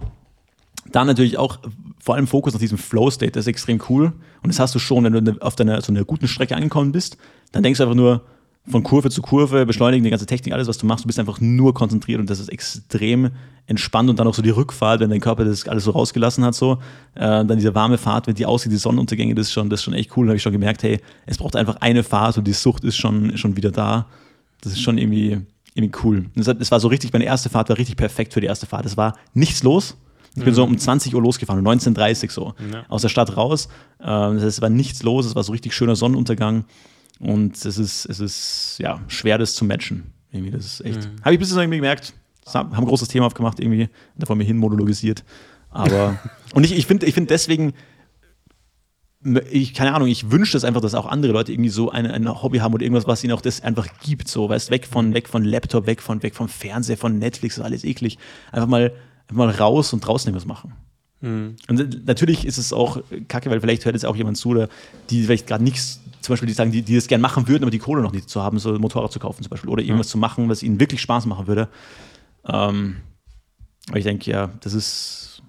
Dann natürlich auch vor allem Fokus auf diesem Flow-State, das ist extrem cool. Und das hast du schon, wenn du auf deiner so einer guten Strecke angekommen bist, dann denkst du einfach nur von Kurve zu Kurve, beschleunigen, die ganze Technik, alles, was du machst, du bist einfach nur konzentriert und das ist extrem entspannt und dann auch so die Rückfahrt, wenn dein Körper das alles so rausgelassen hat, so, äh, dann diese warme Fahrt, wenn die aussieht, die Sonnenuntergänge, das ist schon, das ist schon echt cool. Da habe ich schon gemerkt, hey, es braucht einfach eine Fahrt und die Sucht ist schon, schon wieder da. Das ist schon irgendwie, irgendwie cool. Es war so richtig, meine erste Fahrt war richtig perfekt für die erste Fahrt. Es war nichts los. Ich bin so um 20 Uhr losgefahren, 19.30 Uhr so, ja. aus der Stadt raus. Äh, es war nichts los, es war so richtig schöner Sonnenuntergang. Und es ist, es ist ja schwer, das zu matchen. Irgendwie, das ist echt. Mhm. Habe ich bis jetzt irgendwie gemerkt, haben ein großes Thema aufgemacht, irgendwie, da vor mir hin monologisiert. Aber, und ich, ich finde ich find deswegen, ich, keine Ahnung, ich wünsche es einfach, dass auch andere Leute irgendwie so ein, ein Hobby haben oder irgendwas, was ihnen auch das einfach gibt, so, weißt, weg von, weg von Laptop, weg von, weg vom Fernseher, von Netflix, das ist alles eklig. Einfach mal, einfach mal raus und draußen irgendwas machen. Mhm. Und natürlich ist es auch kacke, weil vielleicht hört jetzt auch jemand zu, oder die vielleicht gerade nichts, zum Beispiel, die sagen, die, die das gerne machen würden, aber die Kohle noch nicht zu haben, so ein Motorrad zu kaufen zum Beispiel, oder irgendwas mhm. zu machen, was ihnen wirklich Spaß machen würde. Ähm, aber ich denke, ja, das ist,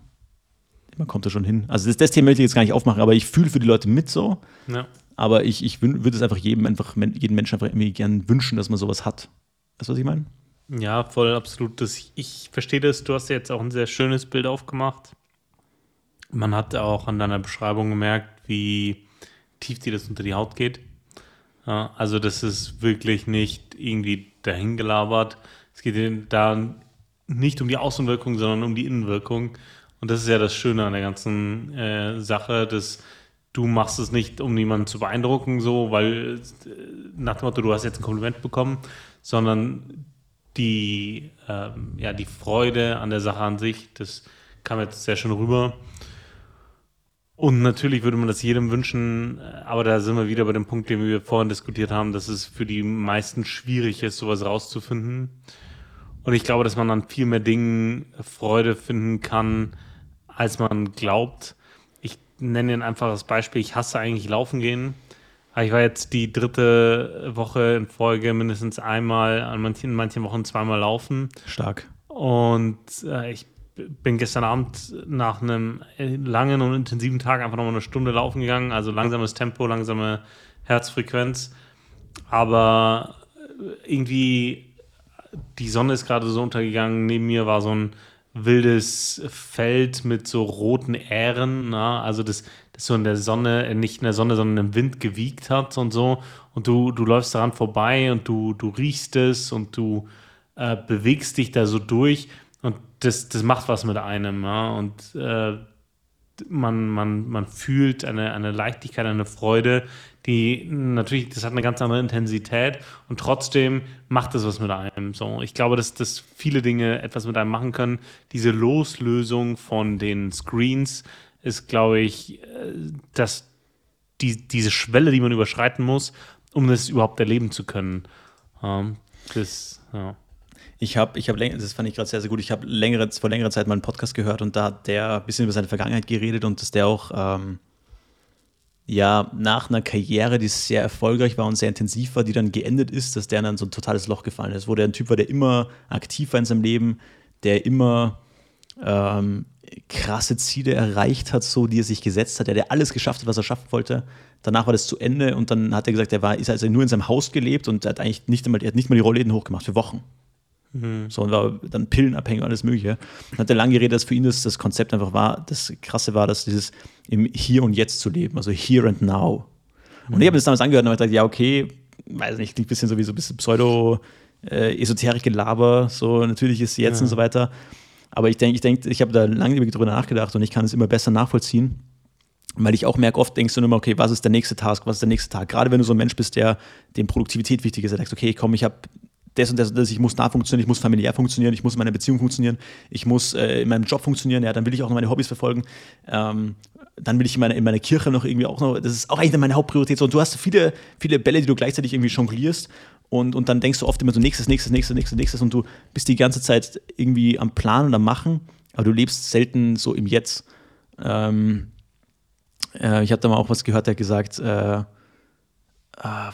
man kommt da schon hin. Also das, das Thema möchte ich jetzt gar nicht aufmachen, aber ich fühle für die Leute mit so. Ja. Aber ich, ich würde es einfach jedem einfach, jedem Menschen einfach irgendwie gern wünschen, dass man sowas hat. Weißt du, was ich meine? Ja, voll, absolut. Das, ich verstehe das. Du hast jetzt auch ein sehr schönes Bild aufgemacht. Man hat auch an deiner Beschreibung gemerkt, wie tief dir das unter die Haut geht. Also, das ist wirklich nicht irgendwie dahingelabert. Es geht da nicht um die Außenwirkung, sondern um die Innenwirkung. Und das ist ja das Schöne an der ganzen äh, Sache, dass du machst es nicht, um niemanden zu beeindrucken, so, weil äh, nach dem Motto, du hast jetzt ein Kompliment bekommen, sondern die, ähm, ja, die Freude an der Sache an sich, das kam jetzt sehr schön rüber. Und natürlich würde man das jedem wünschen, äh, aber da sind wir wieder bei dem Punkt, den wir vorhin diskutiert haben, dass es für die meisten schwierig ist, sowas rauszufinden. Und ich glaube, dass man an viel mehr Dingen Freude finden kann, als man glaubt. Ich nenne ein einfaches Beispiel. Ich hasse eigentlich Laufen gehen. Ich war jetzt die dritte Woche in Folge mindestens einmal, an manchen, in manchen Wochen zweimal laufen. Stark. Und äh, ich bin gestern Abend nach einem langen und intensiven Tag einfach noch mal eine Stunde laufen gegangen. Also langsames Tempo, langsame Herzfrequenz. Aber irgendwie die Sonne ist gerade so untergegangen. Neben mir war so ein wildes Feld mit so roten Ähren. Na? Also das, das so in der Sonne, nicht in der Sonne, sondern im Wind gewiegt hat und so. Und du, du läufst daran vorbei und du, du riechst es und du äh, bewegst dich da so durch. Das, das macht was mit einem. Ja? Und äh, man, man, man fühlt eine, eine Leichtigkeit, eine Freude, die natürlich, das hat eine ganz andere Intensität und trotzdem macht es was mit einem. So, ich glaube, dass, dass viele Dinge etwas mit einem machen können. Diese Loslösung von den Screens ist, glaube ich, äh, dass die, diese Schwelle, die man überschreiten muss, um das überhaupt erleben zu können. das, ja. Ich habe, ich hab länger, das fand ich gerade sehr, sehr gut. Ich habe längere, vor längerer Zeit mal einen Podcast gehört und da hat der ein bisschen über seine Vergangenheit geredet und dass der auch ähm, ja nach einer Karriere, die sehr erfolgreich war und sehr intensiv war, die dann geendet ist, dass der dann so ein totales Loch gefallen ist, wo der ein Typ war, der immer aktiv war in seinem Leben, der immer ähm, krasse Ziele erreicht hat, so die er sich gesetzt hat, der, der alles geschafft hat, was er schaffen wollte. Danach war das zu Ende und dann hat er gesagt, er war, ist also nur in seinem Haus gelebt und er hat eigentlich nicht einmal, er hat nicht mal die Rollläden hochgemacht für Wochen. Mhm. So, und war dann pillenabhängig und alles Mögliche. Und hat er lange geredet, dass für ihn das, das Konzept einfach war, das Krasse war, dass dieses im Hier und Jetzt zu leben, also Here and Now. Und mhm. ich habe das damals angehört und habe gedacht, ja, okay, weiß nicht, klingt ein bisschen so wie so ein bisschen Pseudo- äh, esoterische Gelaber, so natürlich ist jetzt ja. und so weiter. Aber ich denke, ich, denk, ich habe da lange drüber nachgedacht und ich kann es immer besser nachvollziehen. Weil ich auch merke, oft denkst du immer, okay, was ist der nächste Task, was ist der nächste Tag? Gerade wenn du so ein Mensch bist, der dem Produktivität wichtig ist, der sagst, okay, komm, ich habe das und das und das, ich muss da funktionieren, ich muss familiär funktionieren, ich muss in meiner Beziehung funktionieren, ich muss äh, in meinem Job funktionieren, ja, dann will ich auch noch meine Hobbys verfolgen. Ähm, dann will ich in meiner, in meiner Kirche noch irgendwie auch noch, das ist auch eigentlich meine Hauptpriorität. Und du hast viele, viele Bälle, die du gleichzeitig irgendwie jonglierst und, und dann denkst du oft immer so nächstes, nächstes, nächstes, nächstes, nächstes und du bist die ganze Zeit irgendwie am Plan und am Machen, aber du lebst selten so im Jetzt. Ähm, äh, ich habe da mal auch was gehört, der hat gesagt, äh, ah,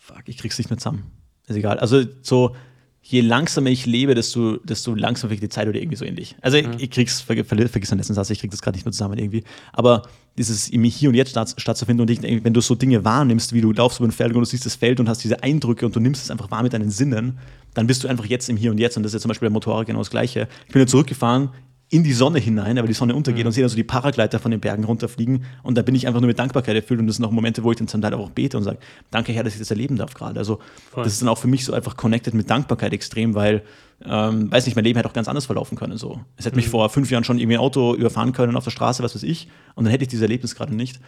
fuck, ich krieg's nicht mehr zusammen ist egal. Also so, je langsamer ich lebe, desto, desto langsamer wird die Zeit oder irgendwie so ähnlich. Also mhm. ich, ich krieg's, ver, ver, vergiss den letzten Satz, ich krieg das gerade nicht mehr zusammen irgendwie. Aber dieses im Hier und Jetzt statt, stattzufinden und ich, wenn du so Dinge wahrnimmst, wie du laufst über ein Feld und du siehst das Feld und hast diese Eindrücke und du nimmst es einfach wahr mit deinen Sinnen, dann bist du einfach jetzt im Hier und Jetzt. Und das ist ja zum Beispiel beim Motorrad genau das Gleiche. Ich bin ja zurückgefahren, in die Sonne hinein, aber die Sonne untergeht mhm. und sehe dann so die Paragleiter von den Bergen runterfliegen und da bin ich einfach nur mit Dankbarkeit erfüllt und das sind auch Momente, wo ich dann zum Teil auch bete und sage, danke Herr, dass ich das erleben darf gerade. Also Voll. das ist dann auch für mich so einfach connected mit Dankbarkeit extrem, weil, ähm, weiß nicht, mein Leben hätte auch ganz anders verlaufen können. So. Es hätte mhm. mich vor fünf Jahren schon irgendwie ein Auto überfahren können auf der Straße, was weiß ich, und dann hätte ich dieses Erlebnis gerade nicht.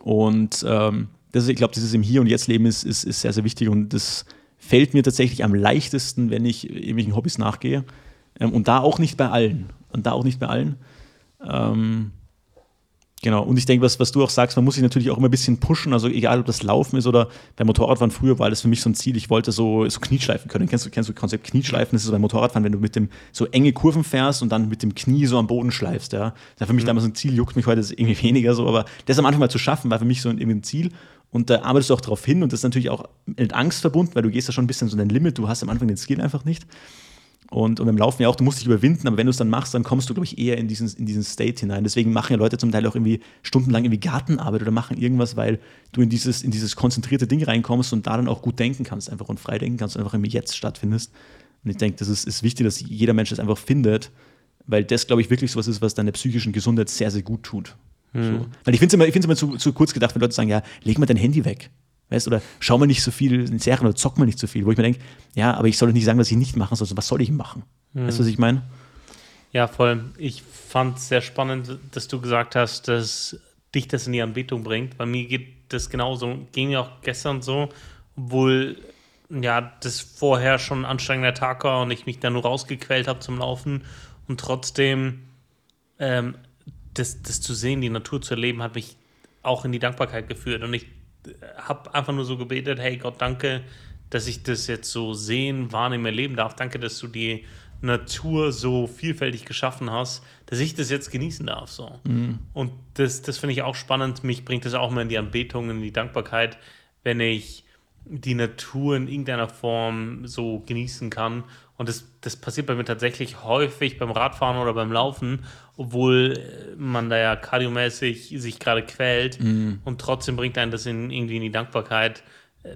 Und ähm, das ist, ich glaube, dieses im Hier und Jetzt Leben ist, ist, ist sehr, sehr wichtig und das fällt mir tatsächlich am leichtesten, wenn ich irgendwelchen Hobbys nachgehe. Ähm, und da auch nicht bei allen und da auch nicht bei allen. Ähm, genau, und ich denke, was, was du auch sagst, man muss sich natürlich auch immer ein bisschen pushen, also egal, ob das Laufen ist oder beim Motorradfahren früher war das für mich so ein Ziel, ich wollte so, so Knieschleifen können. Kennst du, kennst du das Konzept Knieschleifen? Das ist so beim Motorradfahren, wenn du mit dem so enge Kurven fährst und dann mit dem Knie so am Boden schleifst, ja. Das war für mich mhm. damals ein Ziel, juckt mich heute irgendwie weniger so, aber das am Anfang mal zu schaffen, war für mich so ein, ein Ziel. Und da arbeitest du auch darauf hin und das ist natürlich auch mit Angst verbunden, weil du gehst da schon ein bisschen so dein Limit, du hast am Anfang den Skill einfach nicht. Und, und beim Laufen ja auch, du musst dich überwinden, aber wenn du es dann machst, dann kommst du, glaube ich, eher in diesen, in diesen State hinein. Deswegen machen ja Leute zum Teil auch irgendwie stundenlang irgendwie Gartenarbeit oder machen irgendwas, weil du in dieses, in dieses konzentrierte Ding reinkommst und da dann auch gut denken kannst, einfach und frei denken kannst und einfach irgendwie jetzt stattfindest. Und ich denke, das ist, ist wichtig, dass jeder Mensch das einfach findet, weil das, glaube ich, wirklich so was ist, was deiner psychischen Gesundheit sehr, sehr gut tut. Mhm. So. Weil ich finde es immer, immer zu, zu kurz gedacht, wenn Leute sagen, ja, leg mal dein Handy weg. Weißt oder schau mal nicht so viel in Serien oder zock mal nicht so viel, wo ich mir denke, ja, aber ich soll nicht sagen, was ich nicht machen soll, was soll ich machen? Mhm. Weißt du, was ich meine? Ja, voll. Ich fand es sehr spannend, dass du gesagt hast, dass dich das in die Anbetung bringt. Bei mir geht das genauso. Ging ja auch gestern so, obwohl ja das vorher schon ein anstrengender Tag war und ich mich da nur rausgequält habe zum Laufen. Und trotzdem ähm, das, das zu sehen, die Natur zu erleben, hat mich auch in die Dankbarkeit geführt. Und ich habe einfach nur so gebetet, hey Gott, danke, dass ich das jetzt so sehen, wahrnehmen, erleben darf. Danke, dass du die Natur so vielfältig geschaffen hast, dass ich das jetzt genießen darf. So. Mhm. Und das, das finde ich auch spannend. Mich bringt das auch mal in die Anbetung, in die Dankbarkeit, wenn ich die Natur in irgendeiner Form so genießen kann. Und das, das passiert bei mir tatsächlich häufig beim Radfahren oder beim Laufen, obwohl man da ja kardiomäßig sich gerade quält. Mhm. Und trotzdem bringt einen das in, irgendwie in die Dankbarkeit,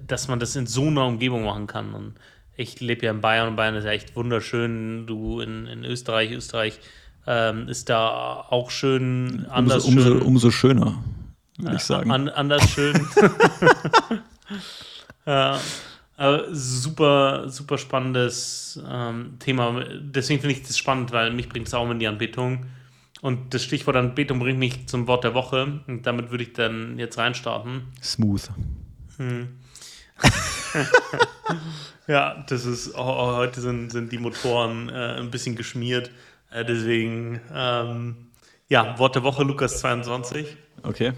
dass man das in so einer Umgebung machen kann. Und ich lebe ja in Bayern und Bayern ist ja echt wunderschön. Du in, in Österreich, Österreich ähm, ist da auch schön anders umso, schön. Umso, umso schöner, würde ich sagen. An, anders schön. ja, super, super spannendes ähm, Thema. Deswegen finde ich das spannend, weil mich bringt es auch in die Anbetung. Und das Stichwort Anbetung bringt mich zum Wort der Woche. Und damit würde ich dann jetzt reinstarten. Smooth. Hm. ja, das ist oh, heute sind, sind die Motoren äh, ein bisschen geschmiert. Äh, deswegen, ähm, ja, Wort der Woche, Lukas 22. Okay.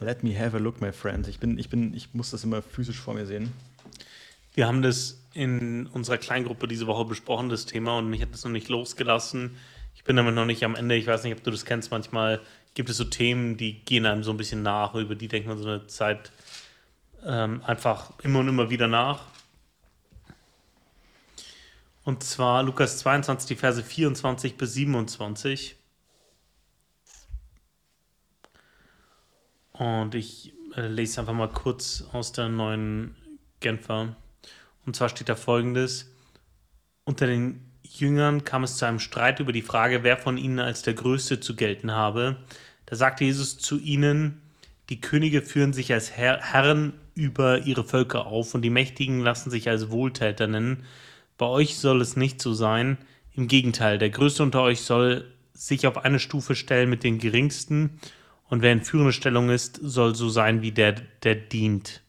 Let me have a look, my friend. Ich, bin, ich, bin, ich muss das immer physisch vor mir sehen. Wir haben das in unserer Kleingruppe diese Woche besprochen, das Thema, und mich hat das noch nicht losgelassen. Ich bin damit noch nicht am Ende. Ich weiß nicht, ob du das kennst. Manchmal gibt es so Themen, die gehen einem so ein bisschen nach, über die denkt man so eine Zeit ähm, einfach immer und immer wieder nach. Und zwar Lukas 22, die Verse 24 bis 27. Und ich äh, lese einfach mal kurz aus der neuen Genfer. Und zwar steht da folgendes: Unter den Jüngern kam es zu einem Streit über die Frage, wer von ihnen als der Größte zu gelten habe. Da sagte Jesus zu ihnen: Die Könige führen sich als Herr Herren über ihre Völker auf und die Mächtigen lassen sich als Wohltäter nennen. Bei euch soll es nicht so sein. Im Gegenteil, der Größte unter euch soll sich auf eine Stufe stellen mit den Geringsten und wer in führender Stellung ist, soll so sein wie der, der dient.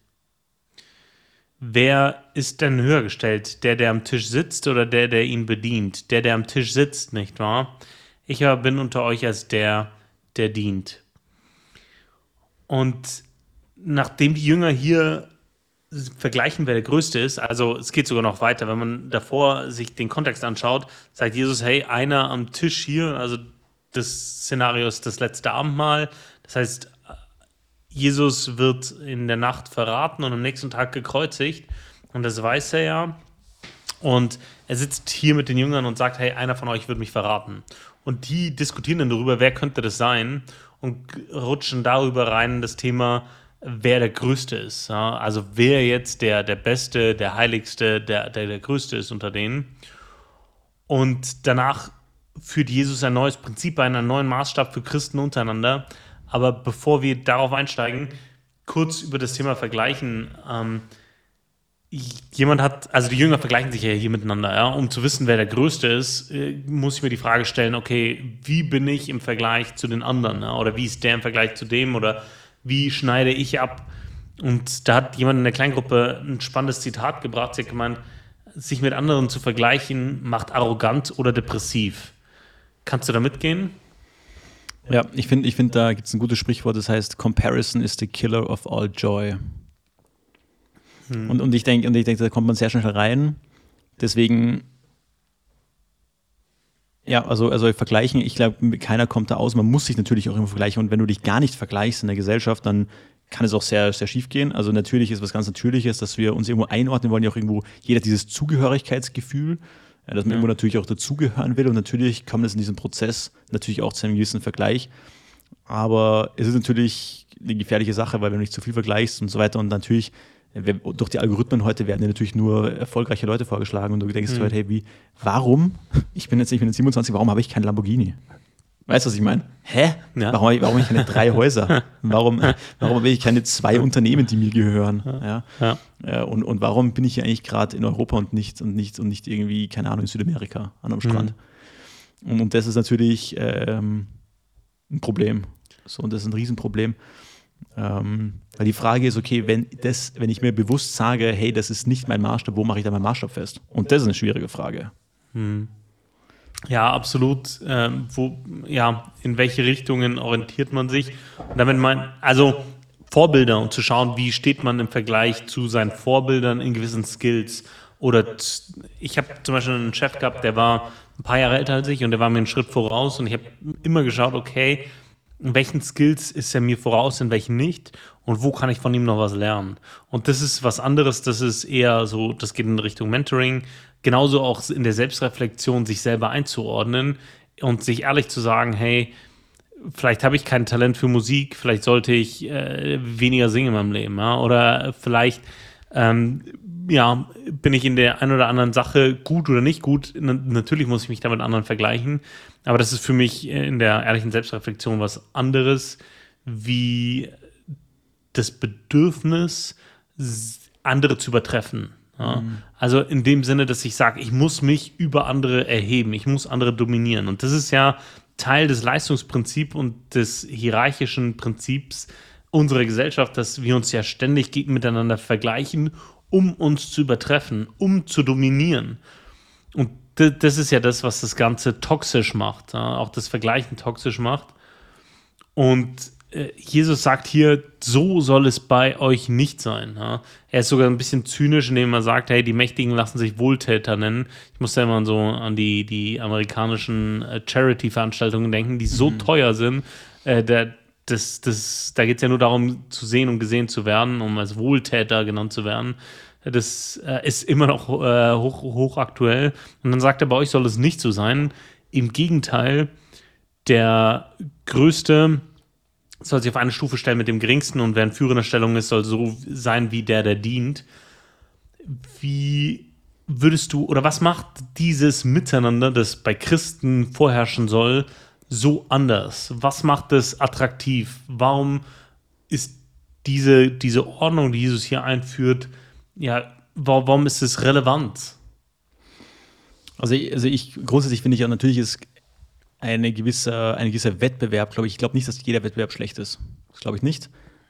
Wer ist denn höher gestellt? Der, der am Tisch sitzt oder der, der ihn bedient? Der, der am Tisch sitzt, nicht wahr? Ich aber bin unter euch als der, der dient. Und nachdem die Jünger hier vergleichen, wer der Größte ist, also es geht sogar noch weiter, wenn man davor sich den Kontext anschaut, sagt Jesus, hey, einer am Tisch hier, also das Szenario ist das letzte Abendmahl, das heißt, Jesus wird in der Nacht verraten und am nächsten Tag gekreuzigt und das weiß er ja Und er sitzt hier mit den Jüngern und sagt, hey, einer von euch wird mich verraten. Und die diskutieren dann darüber, wer könnte das sein und rutschen darüber rein das Thema, wer der Größte ist. Ja? Also wer jetzt der, der Beste, der Heiligste, der, der der Größte ist unter denen. Und danach führt Jesus ein neues Prinzip ein, einen neuen Maßstab für Christen untereinander. Aber bevor wir darauf einsteigen, kurz über das Thema Vergleichen. Ähm, jemand hat, also die Jünger vergleichen sich ja hier miteinander, ja. Um zu wissen, wer der Größte ist, äh, muss ich mir die Frage stellen, okay, wie bin ich im Vergleich zu den anderen? Ja? Oder wie ist der im Vergleich zu dem? Oder wie schneide ich ab? Und da hat jemand in der Kleingruppe ein spannendes Zitat gebracht. Sie hat gemeint, sich mit anderen zu vergleichen, macht arrogant oder depressiv. Kannst du da mitgehen? Ja, ich finde, ich find, da gibt es ein gutes Sprichwort, das heißt, Comparison is the killer of all joy. Hm. Und, und ich denke, denke, da kommt man sehr schnell rein. Deswegen, ja, also, also vergleichen, ich glaube, keiner kommt da aus. Man muss sich natürlich auch immer vergleichen. Und wenn du dich gar nicht vergleichst in der Gesellschaft, dann kann es auch sehr, sehr schief gehen. Also natürlich ist was ganz Natürliches, dass wir uns irgendwo einordnen wollen, ja auch irgendwo jeder dieses Zugehörigkeitsgefühl, ja, dass man ja. irgendwo natürlich auch dazugehören will. Und natürlich kommt es in diesem Prozess natürlich auch zu einem gewissen Vergleich. Aber es ist natürlich eine gefährliche Sache, weil wenn du nicht zu viel vergleichst und so weiter und natürlich durch die Algorithmen heute werden dir natürlich nur erfolgreiche Leute vorgeschlagen und du denkst mhm. halt, hey, wie, warum? Ich bin jetzt, ich bin jetzt 27, warum habe ich kein Lamborghini? Weißt du, was ich meine? Hä? Ja. Warum, warum habe ich keine drei Häuser? Warum, warum habe ich keine zwei Unternehmen, die mir gehören? Ja. ja. Äh, und, und warum bin ich hier eigentlich gerade in Europa und nicht, und, nicht, und nicht irgendwie, keine Ahnung, in Südamerika an einem Strand? Mhm. Und, und das ist natürlich ähm, ein Problem. So, und das ist ein Riesenproblem. Ähm, weil die Frage ist, okay, wenn, das, wenn ich mir bewusst sage, hey, das ist nicht mein Maßstab, wo mache ich da meinen Maßstab fest? Und das ist eine schwierige Frage. Hm. Ja, absolut. Ähm, wo, ja, in welche Richtungen orientiert man sich? Und damit man, also Vorbilder und zu schauen, wie steht man im Vergleich zu seinen Vorbildern in gewissen Skills. Oder ich habe zum Beispiel einen Chef gehabt, der war ein paar Jahre älter als ich und der war mir einen Schritt voraus und ich habe immer geschaut, okay, in welchen Skills ist er mir voraus, in welchen nicht und wo kann ich von ihm noch was lernen. Und das ist was anderes, das ist eher so, das geht in Richtung Mentoring, genauso auch in der Selbstreflexion, sich selber einzuordnen und sich ehrlich zu sagen, hey, vielleicht habe ich kein Talent für Musik, vielleicht sollte ich äh, weniger singen in meinem Leben, ja? oder vielleicht ähm, ja, bin ich in der einen oder anderen Sache gut oder nicht gut. natürlich muss ich mich da mit anderen vergleichen, aber das ist für mich in der ehrlichen Selbstreflexion was anderes, wie das Bedürfnis, andere zu übertreffen. Ja? Mhm. Also in dem Sinne, dass ich sage, ich muss mich über andere erheben, ich muss andere dominieren. Und das ist ja Teil des Leistungsprinzips und des hierarchischen Prinzips unserer Gesellschaft, dass wir uns ja ständig miteinander vergleichen, um uns zu übertreffen, um zu dominieren. Und das ist ja das, was das Ganze toxisch macht, auch das Vergleichen toxisch macht. Und Jesus sagt hier, so soll es bei euch nicht sein. Er ist sogar ein bisschen zynisch, indem er sagt, hey, die Mächtigen lassen sich Wohltäter nennen. Ich muss da immer so an die, die amerikanischen äh, Charity-Veranstaltungen denken, die so mhm. teuer sind. Äh, der, das, das, da geht es ja nur darum, zu sehen und gesehen zu werden, um als Wohltäter genannt zu werden. Das äh, ist immer noch äh, hoch, hochaktuell. Und dann sagt er, bei euch soll es nicht so sein. Im Gegenteil, der größte soll sich auf eine Stufe stellen mit dem geringsten und wer in führender Stellung ist, soll so sein wie der, der dient. Wie würdest du oder was macht dieses Miteinander, das bei Christen vorherrschen soll, so anders? Was macht es attraktiv? Warum ist diese, diese Ordnung, die Jesus hier einführt, ja, warum ist es relevant? Also, also ich grundsätzlich finde ich ja natürlich ist eine gewisse, ein gewisser Wettbewerb, glaube ich. Ich glaube nicht, dass jeder Wettbewerb schlecht ist. Das glaube ich nicht.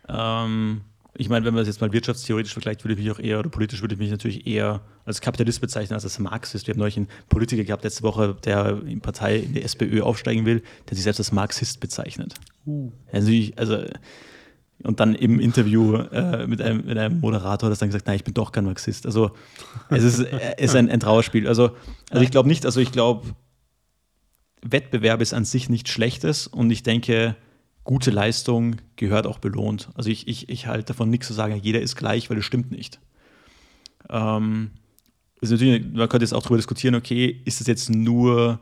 Ähm, ich meine, wenn man das jetzt mal wirtschaftstheoretisch vergleicht, würde ich mich auch eher, oder politisch würde ich mich natürlich eher als Kapitalist bezeichnen, als als Marxist. Wir haben neulich einen Politiker gehabt letzte Woche, der in Partei in der SPÖ aufsteigen will, der sich selbst als Marxist bezeichnet. Uh. Also, ich, also und dann im Interview äh, mit, einem, mit, einem, Moderator hat er dann gesagt, nein, ich bin doch kein Marxist. Also es ist, es ist ein, ein Trauerspiel. Also, also ich glaube nicht, also ich glaube, Wettbewerb ist an sich nichts Schlechtes und ich denke, gute Leistung gehört auch belohnt. Also ich, ich, ich halte davon nichts zu sagen, jeder ist gleich, weil das stimmt nicht. Ähm, natürlich, man könnte jetzt auch darüber diskutieren, okay, ist es jetzt nur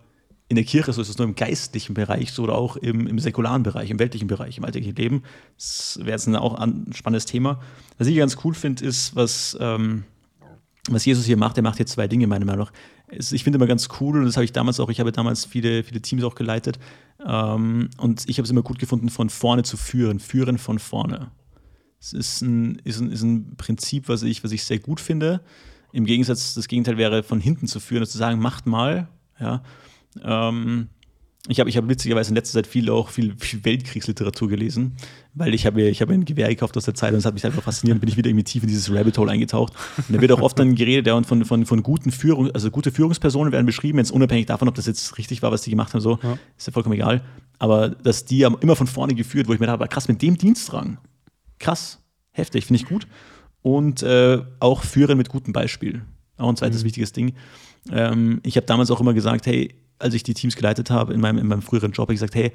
in der Kirche so, ist es nur im geistlichen Bereich so oder auch im, im säkularen Bereich, im weltlichen Bereich, im alltäglichen Leben. Das wäre jetzt auch ein spannendes Thema. Was ich ganz cool finde, ist, was, ähm, was Jesus hier macht. Er macht hier zwei Dinge, meiner Meinung nach. Ich finde immer ganz cool, und das habe ich damals auch, ich habe damals viele, viele Teams auch geleitet. Ähm, und ich habe es immer gut gefunden, von vorne zu führen, führen von vorne. Es ist ein, ist ein, ist ein Prinzip, was ich, was ich sehr gut finde. Im Gegensatz, das Gegenteil wäre, von hinten zu führen und zu sagen, macht mal. Ja. Ähm, ich habe ich hab witzigerweise in letzter Zeit viel auch viel, viel Weltkriegsliteratur gelesen, weil ich habe ich hab ein Gewehr gekauft aus der Zeit und es hat mich einfach fasziniert, bin ich wieder irgendwie tief in dieses Rabbit Hole eingetaucht. Und da wird auch oft dann geredet, ja, und von, von, von guten Führung, also gute Führungspersonen werden beschrieben, jetzt unabhängig davon, ob das jetzt richtig war, was die gemacht haben, so, ja. ist ja vollkommen egal. Aber dass die haben immer von vorne geführt, wo ich mir dachte, krass, mit dem Dienstrang, krass, heftig, finde ich gut. Und äh, auch führen mit gutem Beispiel. Auch ein zweites mhm. wichtiges Ding. Ähm, ich habe damals auch immer gesagt, hey, als ich die Teams geleitet habe in meinem, in meinem früheren Job, habe ich gesagt, hey,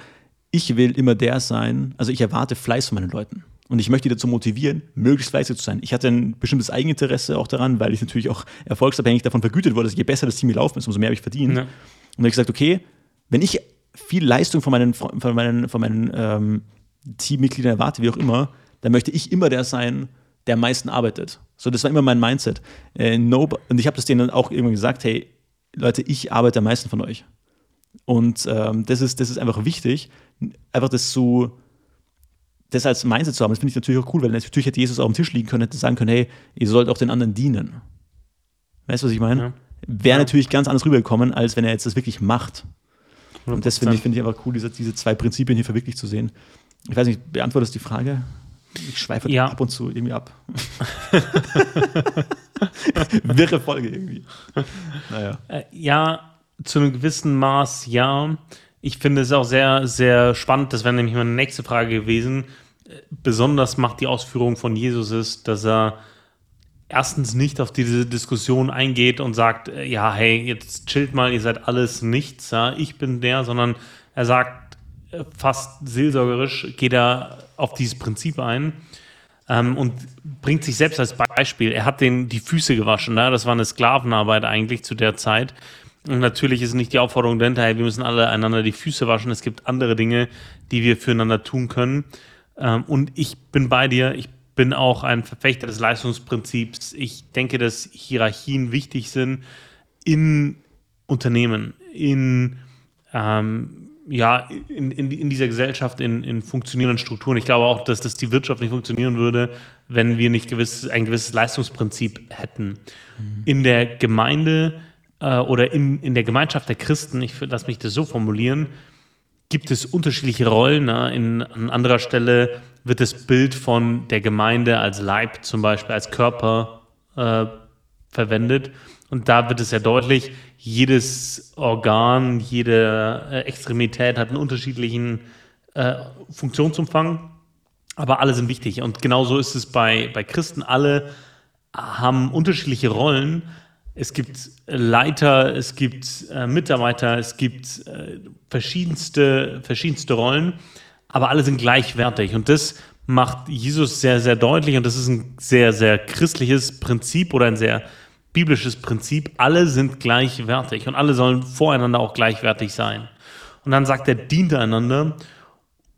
ich will immer der sein, also ich erwarte Fleiß von meinen Leuten. Und ich möchte die dazu motivieren, möglichst fleißig zu sein. Ich hatte ein bestimmtes Eigeninteresse auch daran, weil ich natürlich auch erfolgsabhängig davon vergütet wurde, dass je besser das Team gelaufen ist, umso mehr habe ich verdient. Ja. Und dann habe ich gesagt, okay, wenn ich viel Leistung von meinen, von meinen, von meinen ähm, Teammitgliedern erwarte, wie auch immer, dann möchte ich immer der sein, der am meisten arbeitet. So, das war immer mein Mindset. Äh, no, und ich habe das denen auch irgendwann gesagt, hey, Leute, ich arbeite am meisten von euch. Und ähm, das, ist, das ist einfach wichtig, einfach das so, das als Mindset zu haben. Das finde ich natürlich auch cool, weil natürlich hätte Jesus auch am Tisch liegen können, hätte sagen können, hey, ihr sollt auch den anderen dienen. Weißt du, was ich meine? Ja. Wäre ja. natürlich ganz anders rübergekommen, als wenn er jetzt das wirklich macht. 100%. Und das finde ich, find ich einfach cool, diese, diese zwei Prinzipien hier verwirklicht zu sehen. Ich weiß nicht, beantwortest du die Frage? Ich schweife ja. ab und zu irgendwie ab. Wirre Folge irgendwie. Naja. Äh, ja, zu einem gewissen Maß ja. Ich finde es auch sehr, sehr spannend. Das wäre nämlich meine nächste Frage gewesen. Besonders macht die Ausführung von Jesus ist, dass er erstens nicht auf diese Diskussion eingeht und sagt, äh, ja, hey, jetzt chillt mal, ihr seid alles nichts, ja, ich bin der, sondern er sagt äh, fast seelsorgerisch, geht er auf dieses Prinzip ein ähm, und bringt sich selbst als Beispiel. Er hat den die Füße gewaschen, ja? das war eine Sklavenarbeit eigentlich zu der Zeit. Und natürlich ist nicht die Aufforderung dahinter, hey, wir müssen alle einander die Füße waschen. Es gibt andere Dinge, die wir füreinander tun können. Ähm, und ich bin bei dir. Ich bin auch ein Verfechter des Leistungsprinzips. Ich denke, dass Hierarchien wichtig sind in Unternehmen, in, ähm, ja, in, in, in, dieser Gesellschaft, in, in funktionierenden Strukturen. Ich glaube auch, dass, dass die Wirtschaft nicht funktionieren würde, wenn wir nicht gewiss, ein gewisses Leistungsprinzip hätten. Mhm. In der Gemeinde äh, oder in, in der Gemeinschaft der Christen, ich lasse mich das so formulieren, gibt es unterschiedliche Rollen. Ne? In, an anderer Stelle wird das Bild von der Gemeinde als Leib zum Beispiel, als Körper äh, verwendet. Und da wird es sehr deutlich, jedes Organ, jede äh, Extremität hat einen unterschiedlichen äh, Funktionsumfang, aber alle sind wichtig. Und genauso ist es bei, bei Christen. Alle haben unterschiedliche Rollen, es gibt Leiter, es gibt äh, Mitarbeiter, es gibt äh, verschiedenste, verschiedenste Rollen, aber alle sind gleichwertig. Und das macht Jesus sehr, sehr deutlich. Und das ist ein sehr, sehr christliches Prinzip oder ein sehr biblisches Prinzip. Alle sind gleichwertig und alle sollen voreinander auch gleichwertig sein. Und dann sagt er, dient einander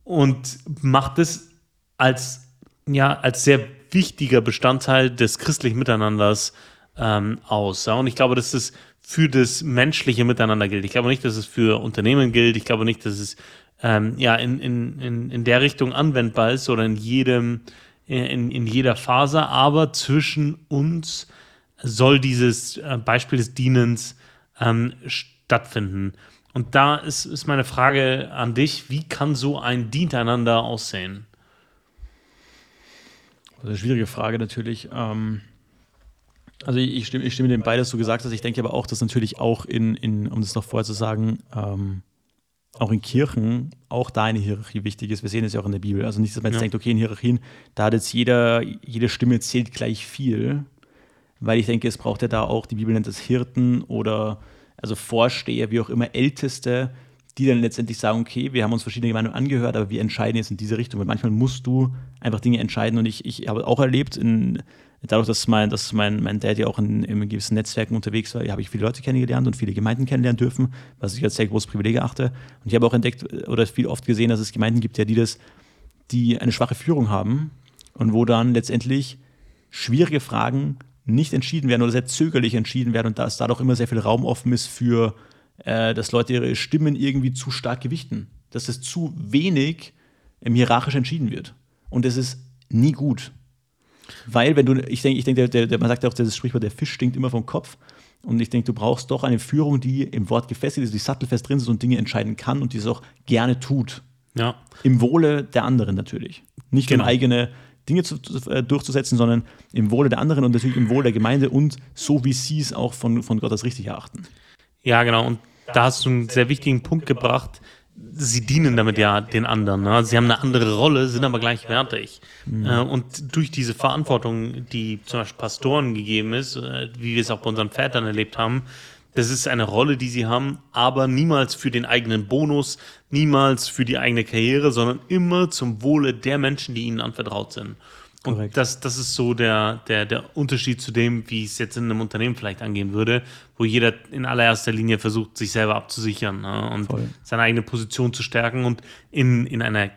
und macht es als, ja, als sehr wichtiger Bestandteil des christlichen Miteinanders ähm, aus. Ja? Und ich glaube, dass es für das menschliche Miteinander gilt. Ich glaube nicht, dass es für Unternehmen gilt. Ich glaube nicht, dass es ähm, ja, in, in, in, in der Richtung anwendbar ist oder in jedem, in, in jeder Phase. Aber zwischen uns soll dieses äh, Beispiel des Dienens ähm, stattfinden. Und da ist, ist meine Frage an dich, wie kann so ein Dienteinander aussehen? Eine schwierige Frage natürlich. Ähm also ich stimme, ich stimme dem bei, dass du gesagt hast. Ich denke aber auch, dass natürlich auch in, in um das noch vorher zu sagen, ähm, auch in Kirchen auch da eine Hierarchie wichtig ist. Wir sehen es ja auch in der Bibel. Also nicht, dass man jetzt ja. denkt, okay, in Hierarchien, da hat jetzt jeder, jede Stimme zählt gleich viel, weil ich denke, es braucht ja da auch, die Bibel nennt es Hirten oder also Vorsteher, wie auch immer, Älteste, die dann letztendlich sagen, okay, wir haben uns verschiedene Meinungen angehört, aber wir entscheiden jetzt in diese Richtung. Weil manchmal musst du einfach Dinge entscheiden. Und ich, ich habe auch erlebt, in, dadurch, dass mein, dass mein, mein Dad ja auch in, in gewissen Netzwerken unterwegs war, habe ich viele Leute kennengelernt und viele Gemeinden kennenlernen dürfen, was ich als sehr großes Privileg erachte. Und ich habe auch entdeckt oder viel oft gesehen, dass es Gemeinden gibt, ja, die das, die eine schwache Führung haben und wo dann letztendlich schwierige Fragen nicht entschieden werden oder sehr zögerlich entschieden werden und da dadurch immer sehr viel Raum offen ist für äh, dass Leute ihre Stimmen irgendwie zu stark gewichten, dass es zu wenig ähm, hierarchisch entschieden wird. Und das ist nie gut. Weil, wenn du, ich denke, ich denke, der, der, man sagt ja auch das Sprichwort, der Fisch stinkt immer vom Kopf. Und ich denke, du brauchst doch eine Führung, die im Wort gefestigt ist, die sattelfest drin ist und Dinge entscheiden kann und die es auch gerne tut. Ja. Im Wohle der anderen natürlich. Nicht genau. um eigene Dinge zu, äh, durchzusetzen, sondern im Wohle der anderen und natürlich im Wohle der Gemeinde und so, wie sie es auch von, von Gott als richtig erachten. Ja, genau. Und da hast du einen sehr wichtigen Punkt gebracht. Sie dienen damit ja den anderen. Ne? Sie haben eine andere Rolle, sind aber gleichwertig. Mhm. Äh, und durch diese Verantwortung, die zum Beispiel Pastoren gegeben ist, äh, wie wir es auch bei unseren Vätern erlebt haben, das ist eine Rolle, die sie haben, aber niemals für den eigenen Bonus, niemals für die eigene Karriere, sondern immer zum Wohle der Menschen, die ihnen anvertraut sind. Und das, das ist so der, der, der Unterschied zu dem, wie es jetzt in einem Unternehmen vielleicht angehen würde, wo jeder in allererster Linie versucht, sich selber abzusichern ne, und Voll. seine eigene Position zu stärken. Und in, in einer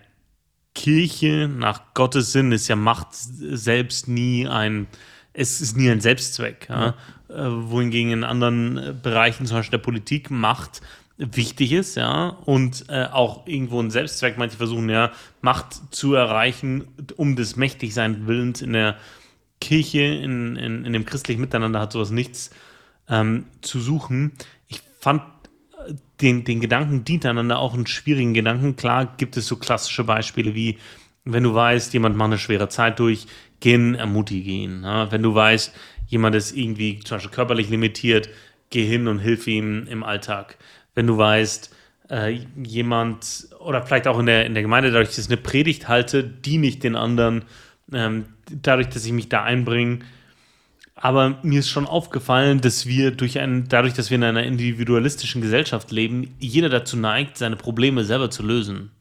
Kirche nach Gottes Sinn ist ja Macht selbst nie ein, es ist nie ein Selbstzweck. Ja. Äh, wohingegen in anderen Bereichen, zum Beispiel der Politik, Macht wichtig ist, ja, und äh, auch irgendwo ein Selbstzweck. Manche versuchen ja, Macht zu erreichen, um des Mächtigsein Willens in der Kirche, in, in, in dem christlichen Miteinander hat sowas nichts ähm, zu suchen. Ich fand äh, den, den Gedanken dient einander auch einen schwierigen Gedanken. Klar gibt es so klassische Beispiele wie, wenn du weißt, jemand macht eine schwere Zeit durch, gehen, ermutige ihn. Ja? Wenn du weißt, jemand ist irgendwie zum Beispiel körperlich limitiert, geh hin und hilf ihm im Alltag wenn du weißt, äh, jemand oder vielleicht auch in der, in der Gemeinde, dadurch, dass ich eine Predigt halte, diene ich den anderen, ähm, dadurch, dass ich mich da einbringe. Aber mir ist schon aufgefallen, dass wir durch ein, dadurch, dass wir in einer individualistischen Gesellschaft leben, jeder dazu neigt, seine Probleme selber zu lösen.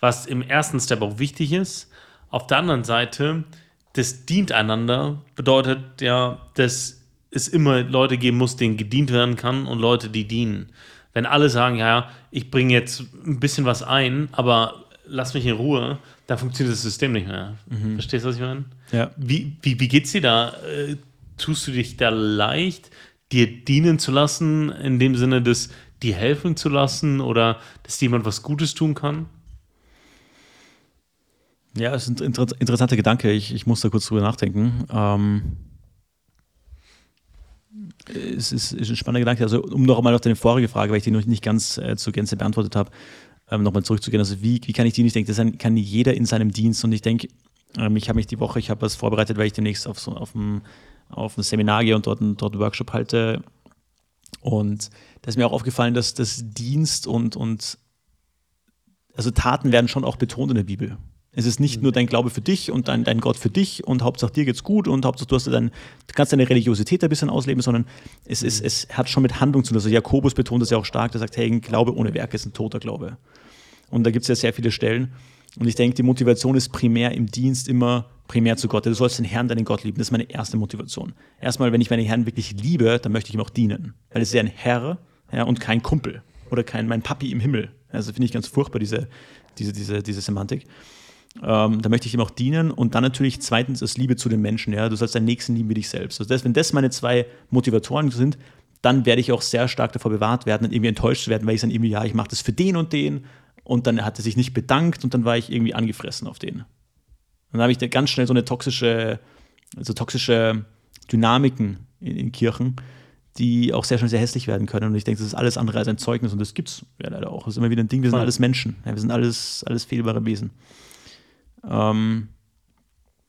Was im ersten Step auch wichtig ist. Auf der anderen Seite, das dient einander, bedeutet ja, dass es immer Leute geben muss, denen gedient werden kann und Leute, die dienen wenn alle sagen, ja, ich bringe jetzt ein bisschen was ein, aber lass mich in Ruhe, dann funktioniert das System nicht mehr. Mhm. Verstehst du, was ich meine? Ja. Wie, wie, wie geht's dir da? Äh, tust du dich da leicht, dir dienen zu lassen, in dem Sinne, dass dir helfen zu lassen oder dass jemand was Gutes tun kann? Ja, das ist ein inter interessanter Gedanke. Ich, ich muss da kurz drüber nachdenken. Ähm es ist, ist, ein spannender Gedanke. Also, um noch einmal auf deine vorige Frage, weil ich die noch nicht ganz äh, zur Gänze beantwortet habe, ähm, nochmal zurückzugehen. Also, wie, wie kann ich die nicht denken? Das kann jeder in seinem Dienst. Und ich denke, ähm, ich habe mich die Woche, ich habe was vorbereitet, weil ich demnächst auf, so, auf, ein, auf ein Seminar gehe und dort, dort einen Workshop halte. Und da ist mir auch aufgefallen, dass das Dienst und, und also Taten werden schon auch betont in der Bibel. Es ist nicht nur dein Glaube für dich und dein, dein Gott für dich und Hauptsache dir geht's gut und Hauptsache du, hast dein, du kannst deine Religiosität ein bisschen ausleben, sondern es, ist, es hat schon mit Handlung zu tun. Also Jakobus betont das ja auch stark, der sagt, hey, ein Glaube ohne Werke ist ein toter Glaube. Und da gibt es ja sehr viele Stellen. Und ich denke, die Motivation ist primär im Dienst immer primär zu Gott. Du sollst den Herrn, deinen Gott lieben. Das ist meine erste Motivation. Erstmal, wenn ich meinen Herrn wirklich liebe, dann möchte ich ihm auch dienen. Weil es ist ja ein Herr ja, und kein Kumpel oder kein mein Papi im Himmel. Also finde ich ganz furchtbar, diese, diese, diese, diese Semantik. Ähm, da möchte ich ihm auch dienen. Und dann natürlich zweitens ist Liebe zu den Menschen. Ja? Du sollst deinen Nächsten lieben wie dich selbst. Also das, wenn das meine zwei Motivatoren sind, dann werde ich auch sehr stark davor bewahrt werden, irgendwie enttäuscht zu werden, weil ich dann irgendwie, ja, ich mache das für den und den. Und dann hat er sich nicht bedankt und dann war ich irgendwie angefressen auf den. dann habe ich da ganz schnell so eine toxische, so toxische Dynamiken in, in Kirchen, die auch sehr schnell sehr hässlich werden können. Und ich denke, das ist alles andere als ein Zeugnis und das gibt es ja leider auch. Das ist immer wieder ein Ding, wir sind alles Menschen. Ja, wir sind alles, alles fehlbare Wesen. Ähm,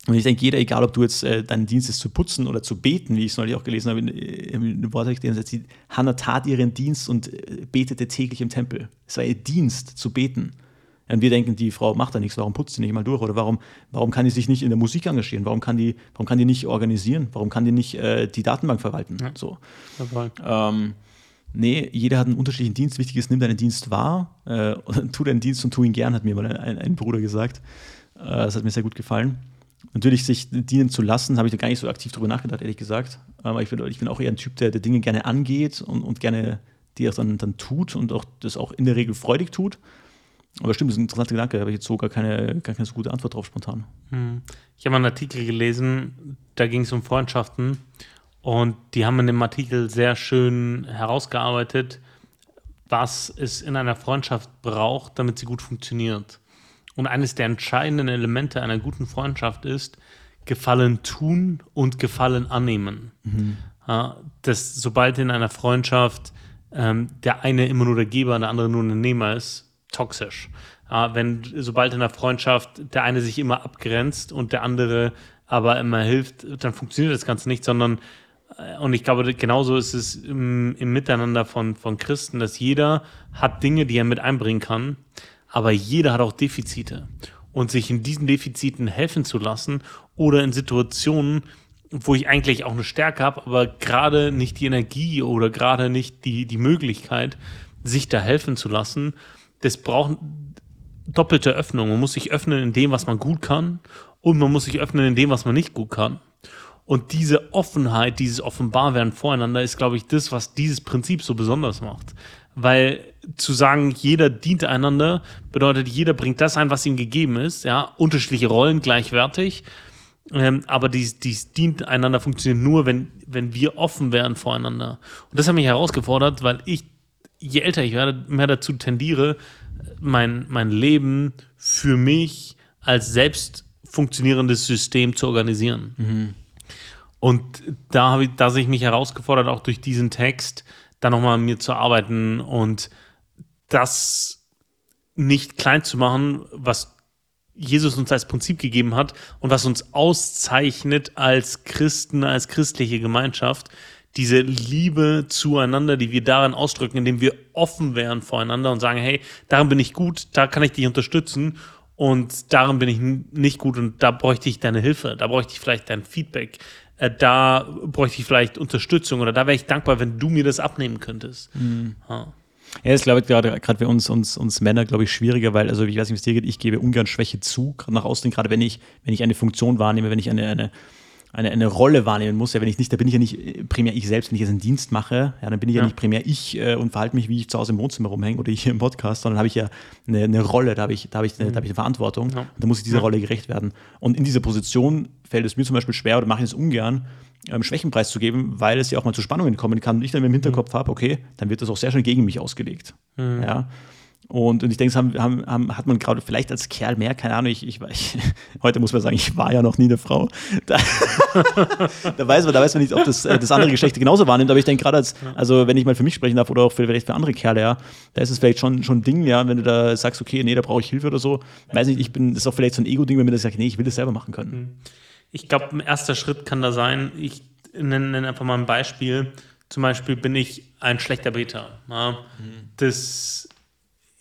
und ich denke, jeder, egal ob du jetzt äh, dein Dienst ist zu putzen oder zu beten, wie ich es neulich auch gelesen habe, in, in einem Wort die Hannah tat ihren Dienst und äh, betete täglich im Tempel. Es war ihr Dienst zu beten. Und wir denken, die Frau macht da nichts, warum putzt sie nicht mal durch? Oder warum, warum kann die sich nicht in der Musik engagieren? Warum kann die, warum kann die nicht organisieren? Warum kann die nicht äh, die Datenbank verwalten? Ja. So. Ähm, nee, jeder hat einen unterschiedlichen Dienst. Wichtig ist, nimm deinen Dienst wahr, äh, tu deinen Dienst und tu ihn gern, hat mir mal ein, ein Bruder gesagt. Äh, das hat mir sehr gut gefallen. Natürlich, sich dienen zu lassen, habe ich da gar nicht so aktiv drüber nachgedacht, ehrlich gesagt. Aber ich bin, ich bin auch eher ein Typ, der, der Dinge gerne angeht und, und gerne die auch dann, dann tut und auch das auch in der Regel freudig tut. Aber stimmt, das ist ein interessanter Gedanke, da habe ich jetzt so gar keine, gar keine so gute Antwort drauf spontan. Hm. Ich habe einen Artikel gelesen, da ging es um Freundschaften und die haben in dem Artikel sehr schön herausgearbeitet, was es in einer Freundschaft braucht, damit sie gut funktioniert. Und eines der entscheidenden Elemente einer guten Freundschaft ist, Gefallen tun und Gefallen annehmen. Mhm. Dass sobald in einer Freundschaft ähm, der eine immer nur der Geber, der andere nur der Nehmer ist, toxisch. Ja, wenn sobald in einer Freundschaft der eine sich immer abgrenzt und der andere aber immer hilft, dann funktioniert das Ganze nicht, sondern äh, und ich glaube, genauso ist es im, im, Miteinander von, von Christen, dass jeder hat Dinge, die er mit einbringen kann, aber jeder hat auch Defizite. Und sich in diesen Defiziten helfen zu lassen oder in Situationen, wo ich eigentlich auch eine Stärke habe, aber gerade nicht die Energie oder gerade nicht die, die Möglichkeit, sich da helfen zu lassen, das braucht doppelte Öffnung. Man muss sich öffnen in dem, was man gut kann und man muss sich öffnen in dem, was man nicht gut kann. Und diese Offenheit, dieses Offenbarwerden voreinander ist, glaube ich, das, was dieses Prinzip so besonders macht. Weil zu sagen, jeder dient einander, bedeutet, jeder bringt das ein, was ihm gegeben ist, ja, unterschiedliche Rollen gleichwertig. Ähm, aber dies, dies dient einander funktioniert nur, wenn, wenn wir offen werden voreinander. Und das hat mich herausgefordert, weil ich, je älter ich werde, mehr dazu tendiere, mein, mein Leben für mich als selbst funktionierendes System zu organisieren. Mhm. Und da habe ich, da sehe ich mich herausgefordert, auch durch diesen Text, da nochmal an mir zu arbeiten und das nicht klein zu machen, was Jesus uns als Prinzip gegeben hat und was uns auszeichnet als Christen, als christliche Gemeinschaft, diese Liebe zueinander, die wir darin ausdrücken, indem wir offen wären voreinander und sagen, hey, darin bin ich gut, da kann ich dich unterstützen und darin bin ich nicht gut und da bräuchte ich deine Hilfe, da bräuchte ich vielleicht dein Feedback, äh, da bräuchte ich vielleicht Unterstützung oder da wäre ich dankbar, wenn du mir das abnehmen könntest. Mhm. Ja. Ja, das glaube ich gerade gerade für uns, uns, uns Männer, glaube ich, schwieriger, weil, also ich weiß nicht, wie es dir geht, ich gebe ungern Schwäche zu, gerade nach außen, gerade wenn ich, wenn ich eine Funktion wahrnehme, wenn ich eine, eine, eine, eine Rolle wahrnehmen muss. Ja, wenn ich nicht, da bin ich ja nicht äh, primär ich selbst, wenn ich jetzt einen Dienst mache, ja, dann bin ich ja, ja nicht primär ich äh, und verhalte mich, wie ich zu Hause im Wohnzimmer rumhänge oder ich hier im Podcast, sondern habe ich ja eine, eine, Rolle, da habe ich, da habe ich, eine, mhm. da habe ich eine Verantwortung ja. und da muss ich dieser Rolle gerecht werden. Und in dieser Position fällt es mir zum Beispiel schwer oder mache ich es ungern, ähm, Schwächenpreis zu geben, weil es ja auch mal zu Spannungen kommen kann und ich dann im Hinterkopf mhm. habe, okay, dann wird das auch sehr schnell gegen mich ausgelegt. Mhm. Ja. Und, und ich denke, das haben, haben, haben, hat man gerade vielleicht als Kerl mehr, keine Ahnung, ich, ich, ich, heute muss man sagen, ich war ja noch nie eine Frau. Da, da, weiß man, da weiß man nicht, ob das, äh, das andere Geschlecht genauso wahrnimmt, aber ich denke gerade als, also wenn ich mal für mich sprechen darf oder auch für, vielleicht für andere Kerle, ja, da ist es vielleicht schon, schon ein Ding, ja, wenn du da sagst, okay, nee, da brauche ich Hilfe oder so. Weiß nicht, ich bin, das ist auch vielleicht so ein Ego-Ding, wenn mir das sagt, nee, ich will das selber machen können. Mhm. Ich glaube, ein erster Schritt kann da sein, ich nenne, nenne einfach mal ein Beispiel. Zum Beispiel bin ich ein schlechter Beter. Ja. Mhm. Das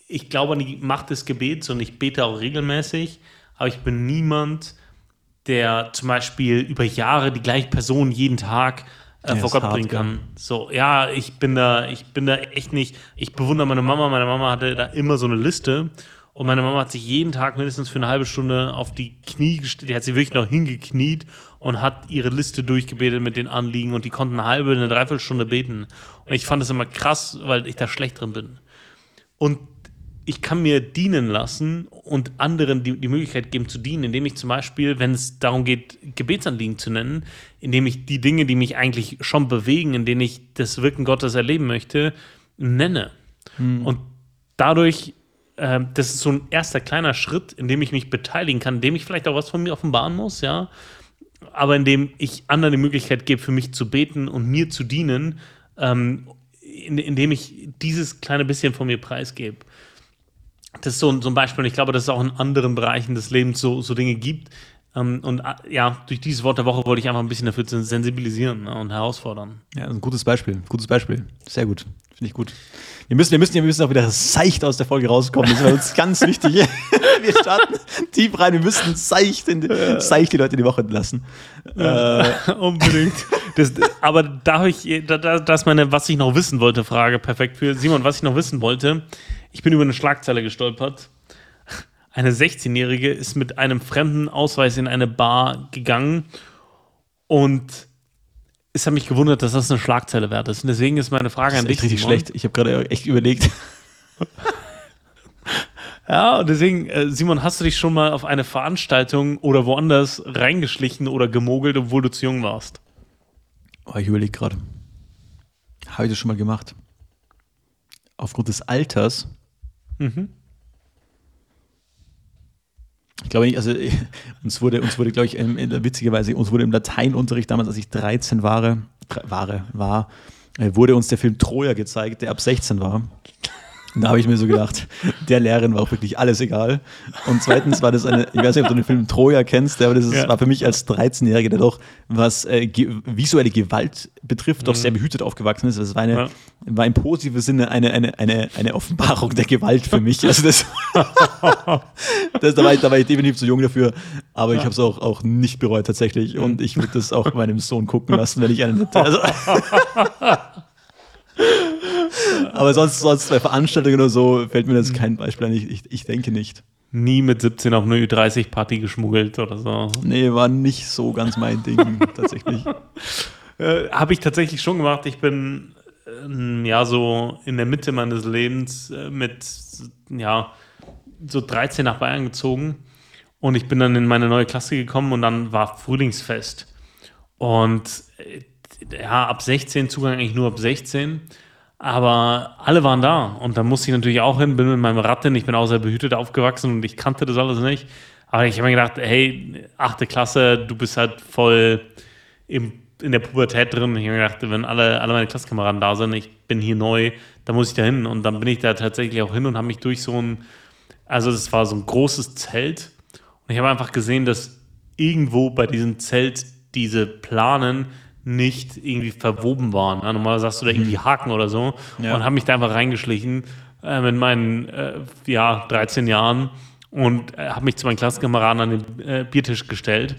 ich glaube an die Macht des Gebets und ich bete auch regelmäßig, aber ich bin niemand, der zum Beispiel über Jahre die gleiche Person jeden Tag äh, vor Gott bringen kann. So, ja, ich bin da, ich bin da echt nicht. Ich bewundere meine Mama. Meine Mama hatte da immer so eine Liste und meine Mama hat sich jeden Tag mindestens für eine halbe Stunde auf die Knie gestellt. Die hat sich wirklich noch hingekniet und hat ihre Liste durchgebetet mit den Anliegen und die konnten eine halbe, eine Dreiviertelstunde beten. Und ich fand das immer krass, weil ich da schlecht drin bin. Und ich kann mir dienen lassen und anderen die, die Möglichkeit geben zu dienen, indem ich zum Beispiel, wenn es darum geht, Gebetsanliegen zu nennen, indem ich die Dinge, die mich eigentlich schon bewegen, in denen ich das Wirken Gottes erleben möchte, nenne. Hm. Und dadurch, äh, das ist so ein erster kleiner Schritt, in dem ich mich beteiligen kann, in dem ich vielleicht auch was von mir offenbaren muss, ja, aber in dem ich anderen die Möglichkeit gebe, für mich zu beten und mir zu dienen, ähm, in, indem ich dieses kleine bisschen von mir preisgebe das ist so, so ein Beispiel. Und ich glaube, dass es auch in anderen Bereichen des Lebens so, so Dinge gibt. Ähm, und äh, ja, durch dieses Wort der Woche wollte ich einfach ein bisschen dafür sensibilisieren ne, und herausfordern. Ja, ein gutes Beispiel. Gutes Beispiel. Sehr gut. Finde ich gut. Wir müssen, wir, müssen, wir müssen auch wieder seicht aus der Folge rauskommen. Das ist uns ganz wichtig. wir starten tief rein. Wir müssen seicht, in, ja. seicht die Leute in die Woche entlassen. Ja, äh, unbedingt. Das, aber da habe ich, da, da, das ist meine, was ich noch wissen wollte, Frage perfekt für Simon, was ich noch wissen wollte. Ich bin über eine Schlagzeile gestolpert. Eine 16-Jährige ist mit einem fremden Ausweis in eine Bar gegangen und es hat mich gewundert, dass das eine Schlagzeile wert ist. Und deswegen ist meine Frage Das an dich. richtig Simon. schlecht. Ich habe gerade echt überlegt. Ja, und deswegen, äh, Simon, hast du dich schon mal auf eine Veranstaltung oder woanders reingeschlichen oder gemogelt, obwohl du zu jung warst? Oh, ich überlege gerade. Habe ich das schon mal gemacht? Aufgrund des Alters? Mhm. Ich glaube nicht, also uns wurde, uns wurde, glaube ich, ähm, in, witzigerweise, uns wurde im Lateinunterricht damals, als ich 13 war, war, war äh, wurde uns der Film Troja gezeigt, der ab 16 war. Da habe ich mir so gedacht, der Lehrerin war auch wirklich alles egal. Und zweitens war das eine, ich weiß nicht, ob du den Film Troja kennst, aber das ist, Ja. war für mich als 13-Jähriger, der doch, was äh, ge visuelle Gewalt betrifft, doch sehr behütet aufgewachsen ist. Das war, eine, Ja. war im positiven Sinne eine, eine, eine, eine Offenbarung der Gewalt für mich. Also das, das, da, war ich, da war ich definitiv zu jung dafür, aber ich habe es auch, auch nicht bereut tatsächlich. Und ich würde das auch meinem Sohn gucken lassen, wenn ich einen hätte. Also, aber sonst, sonst bei Veranstaltungen oder so fällt mir jetzt kein Beispiel ein. Ich, ich, ich denke nicht. Nie mit 17 auf eine Ü30-Party geschmuggelt oder so. Nee, war nicht so ganz mein Ding tatsächlich. Äh, Habe ich tatsächlich schon gemacht. Ich bin ähm, ja so in der Mitte meines Lebens äh, mit ja so 13 nach Bayern gezogen und ich bin dann in meine neue Klasse gekommen und dann war Frühlingsfest und äh, ja ab 16 Zugang eigentlich nur ab 16. Aber alle waren da und da musste ich natürlich auch hin, bin mit meinem Rad hin. Ich bin auch sehr behütet aufgewachsen und ich kannte das alles nicht. Aber ich habe mir gedacht, hey, achte Klasse, du bist halt voll im, in der Pubertät drin. Ich habe mir gedacht, wenn alle, alle meine Klassenkameraden da sind, ich bin hier neu, da muss ich da hin. Und dann bin ich da tatsächlich auch hin und habe mich durch so ein, also es war so ein großes Zelt. Und ich habe einfach gesehen, dass irgendwo bei diesem Zelt diese Planen nicht irgendwie verwoben waren. Ja, normalerweise hast du da irgendwie Haken oder so. Ja. Und habe mich da einfach reingeschlichen äh, mit meinen äh, ja, 13 Jahren und äh, habe mich zu meinen Klassenkameraden an den äh, Biertisch gestellt.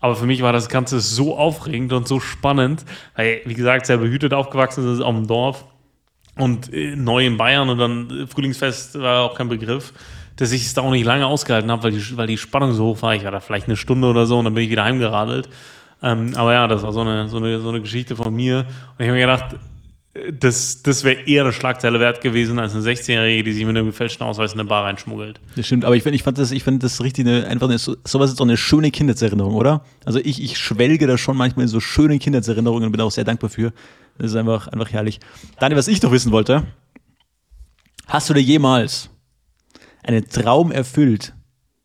Aber für mich war das Ganze so aufregend und so spannend, weil, wie gesagt, sehr behütet aufgewachsen ist auf dem Dorf und äh, neu in Bayern und dann äh, Frühlingsfest war auch kein Begriff, dass ich es da auch nicht lange ausgehalten habe, weil die, weil die Spannung so hoch war. Ich war da vielleicht eine Stunde oder so und dann bin ich wieder heimgeradelt. Ähm, aber ja, das war so eine, so eine, so eine Geschichte von mir. Und ich habe mir gedacht, das, das wäre eher eine Schlagzeile wert gewesen als eine 16-Jährige, die sich mit einem gefälschten Ausweis in eine Bar reinschmuggelt. Das stimmt, aber ich, find, ich fand das, ich fand das richtig eine, einfach eine, so, sowas ist doch eine schöne Kindheitserinnerung, oder? Also ich, ich schwelge da schon manchmal in so schönen Kindheitserinnerungen und bin auch sehr dankbar für. Das ist einfach, einfach herrlich. Daniel, was ich noch wissen wollte, hast du dir jemals einen Traum erfüllt,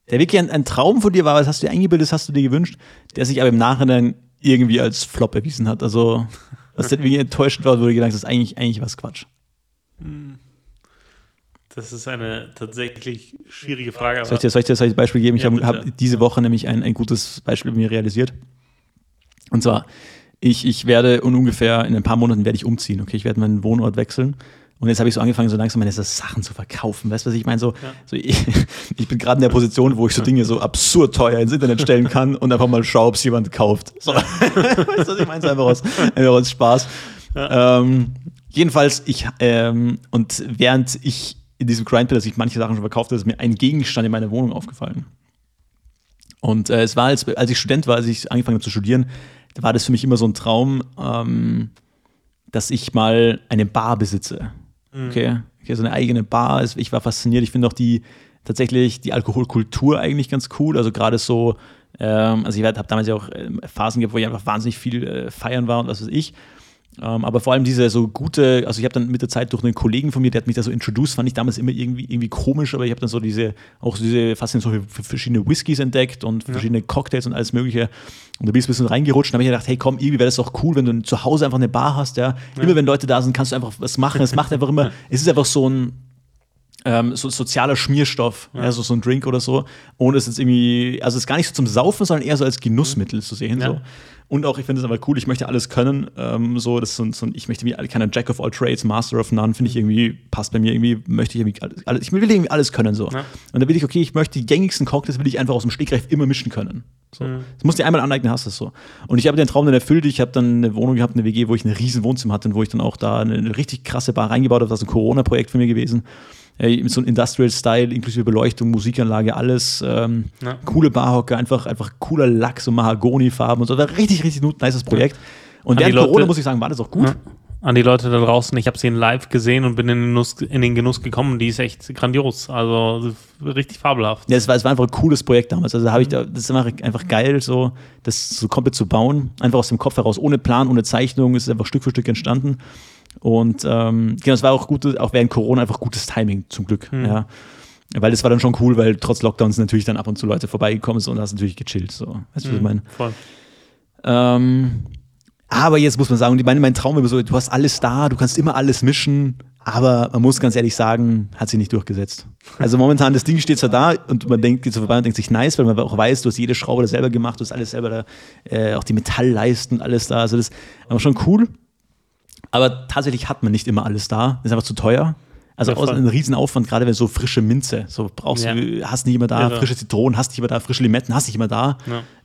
der wirklich ein, ein Traum von dir war, was hast du dir eingebildet, das hast du dir gewünscht, der sich aber im Nachhinein irgendwie als Flop erwiesen hat? Also, was irgendwie enttäuschend war, wo du gedacht das ist eigentlich, eigentlich was Quatsch. Das ist eine tatsächlich schwierige Frage. Soll ich dir, soll ich dir, soll ich dir ein Beispiel geben? Ich Ja, habe hab diese Woche nämlich ein, ein gutes Beispiel bei mir realisiert. Und zwar, ich, ich werde ungefähr in ein paar Monaten werde ich umziehen, okay? Ich werde meinen Wohnort wechseln. Und jetzt habe ich so angefangen, so langsam meine Sachen zu verkaufen. Weißt du, was ich meine? So, so ich, ich bin gerade in der Position, wo ich so Dinge so absurd teuer ins Internet stellen kann und einfach mal schaue, ob es jemand kauft. So. weißt du, was ich meine? So einfach aus, einfach aus Spaß. Ähm, jedenfalls, ich, ähm, und während ich in diesem Grind dass ich manche Sachen schon verkauft habe, ist mir ein Gegenstand in meiner Wohnung aufgefallen. Und äh, es war, als, als ich Student war, als ich angefangen habe zu studieren, da war das für mich immer so ein Traum, ähm, dass ich mal eine Bar besitze. Okay, okay so eine eigene Bar. Ich war fasziniert. Ich finde auch die tatsächlich die Alkoholkultur eigentlich ganz cool. Also gerade so, ähm, also ich habe damals ja auch ähm, Phasen gehabt, wo ich einfach wahnsinnig viel äh, feiern war und was weiß ich. Ähm, aber vor allem diese so gute, also ich habe dann mit der Zeit durch einen Kollegen von mir, der hat mich da so introduced, fand ich damals immer irgendwie, irgendwie komisch, aber ich habe dann so diese, auch so diese Faszination für verschiedene Whiskys entdeckt und verschiedene Cocktails und alles mögliche. Und da bin ich ein bisschen reingerutscht und habe ich gedacht, hey komm, irgendwie wäre das doch cool, wenn du zu Hause einfach eine Bar hast, ja. Immer wenn Leute da sind, kannst du einfach was machen. Es macht einfach immer, es ist einfach so ein, ähm, so sozialer Schmierstoff, ja. ja. so, so ein Drink oder so, ohne es jetzt irgendwie, also es ist gar nicht so zum Saufen, sondern eher so als Genussmittel zu sehen. Ja. So. Und auch, ich finde es aber cool, ich möchte alles können. Ähm, so, das so, so, ich möchte wie keiner Jack of all Trades, Master of None, finde ich irgendwie, passt bei mir irgendwie, möchte ich irgendwie alles, ich will irgendwie alles können. So. Ja. Und dann will ich, okay, ich möchte die gängigsten Cocktails, will ich einfach aus dem Stegreif immer mischen können. So. Mhm. Das musst du dir einmal aneignen, hast du es so. Und ich habe den Traum dann erfüllt. Ich habe dann eine Wohnung gehabt, eine WG, wo ich ein riesen Wohnzimmer hatte und wo ich dann auch da eine richtig krasse Bar reingebaut habe. Das ist ein Corona-Projekt von mir gewesen so ein Industrial-Style, inklusive Beleuchtung, Musikanlage, alles. Ähm, ja. Coole Barhocker, einfach, einfach cooler Lack, so Mahagoni-Farben und so. War richtig, richtig nices Projekt. Und während Leute, Corona, muss ich sagen, war das auch gut. Ja. An die Leute da draußen, ich habe sie in live gesehen und bin in den, Genuss, in den Genuss gekommen. Die ist echt grandios. Also richtig fabelhaft. Ja, es war, es war einfach ein cooles Projekt damals. Also habe ich da, das ist einfach, geil, so das so komplett zu bauen. Einfach aus dem Kopf heraus, ohne Plan, ohne Zeichnung. Es ist einfach Stück für Stück entstanden. Und ähm, genau, es war auch gut, auch während Corona einfach gutes Timing, zum Glück. Mhm. Ja. Weil das war dann schon cool, weil trotz Lockdowns natürlich dann ab und zu Leute vorbeigekommen sind und hast natürlich gechillt. So. Weißt du, was ich hm, meine? Voll. Ähm, aber jetzt muss man sagen, mein, mein Traum immer so, du hast alles da, du kannst immer alles mischen, aber man muss ganz ehrlich sagen, hat sich nicht durchgesetzt. Also momentan, das Ding steht zwar da und man denkt, geht so vorbei und denkt sich nice, weil man auch weiß, du hast jede Schraube da selber gemacht, du hast alles selber da, äh, auch die Metallleisten, alles da. Also das war schon cool. Aber tatsächlich hat man nicht immer alles da. Das ist einfach zu teuer. Also ja, ein Riesenaufwand, gerade wenn so frische Minze, so brauchst ja. du, hast nicht immer da, Irre. frische Zitronen, hast nicht immer da, frische Limetten, hast nicht immer da.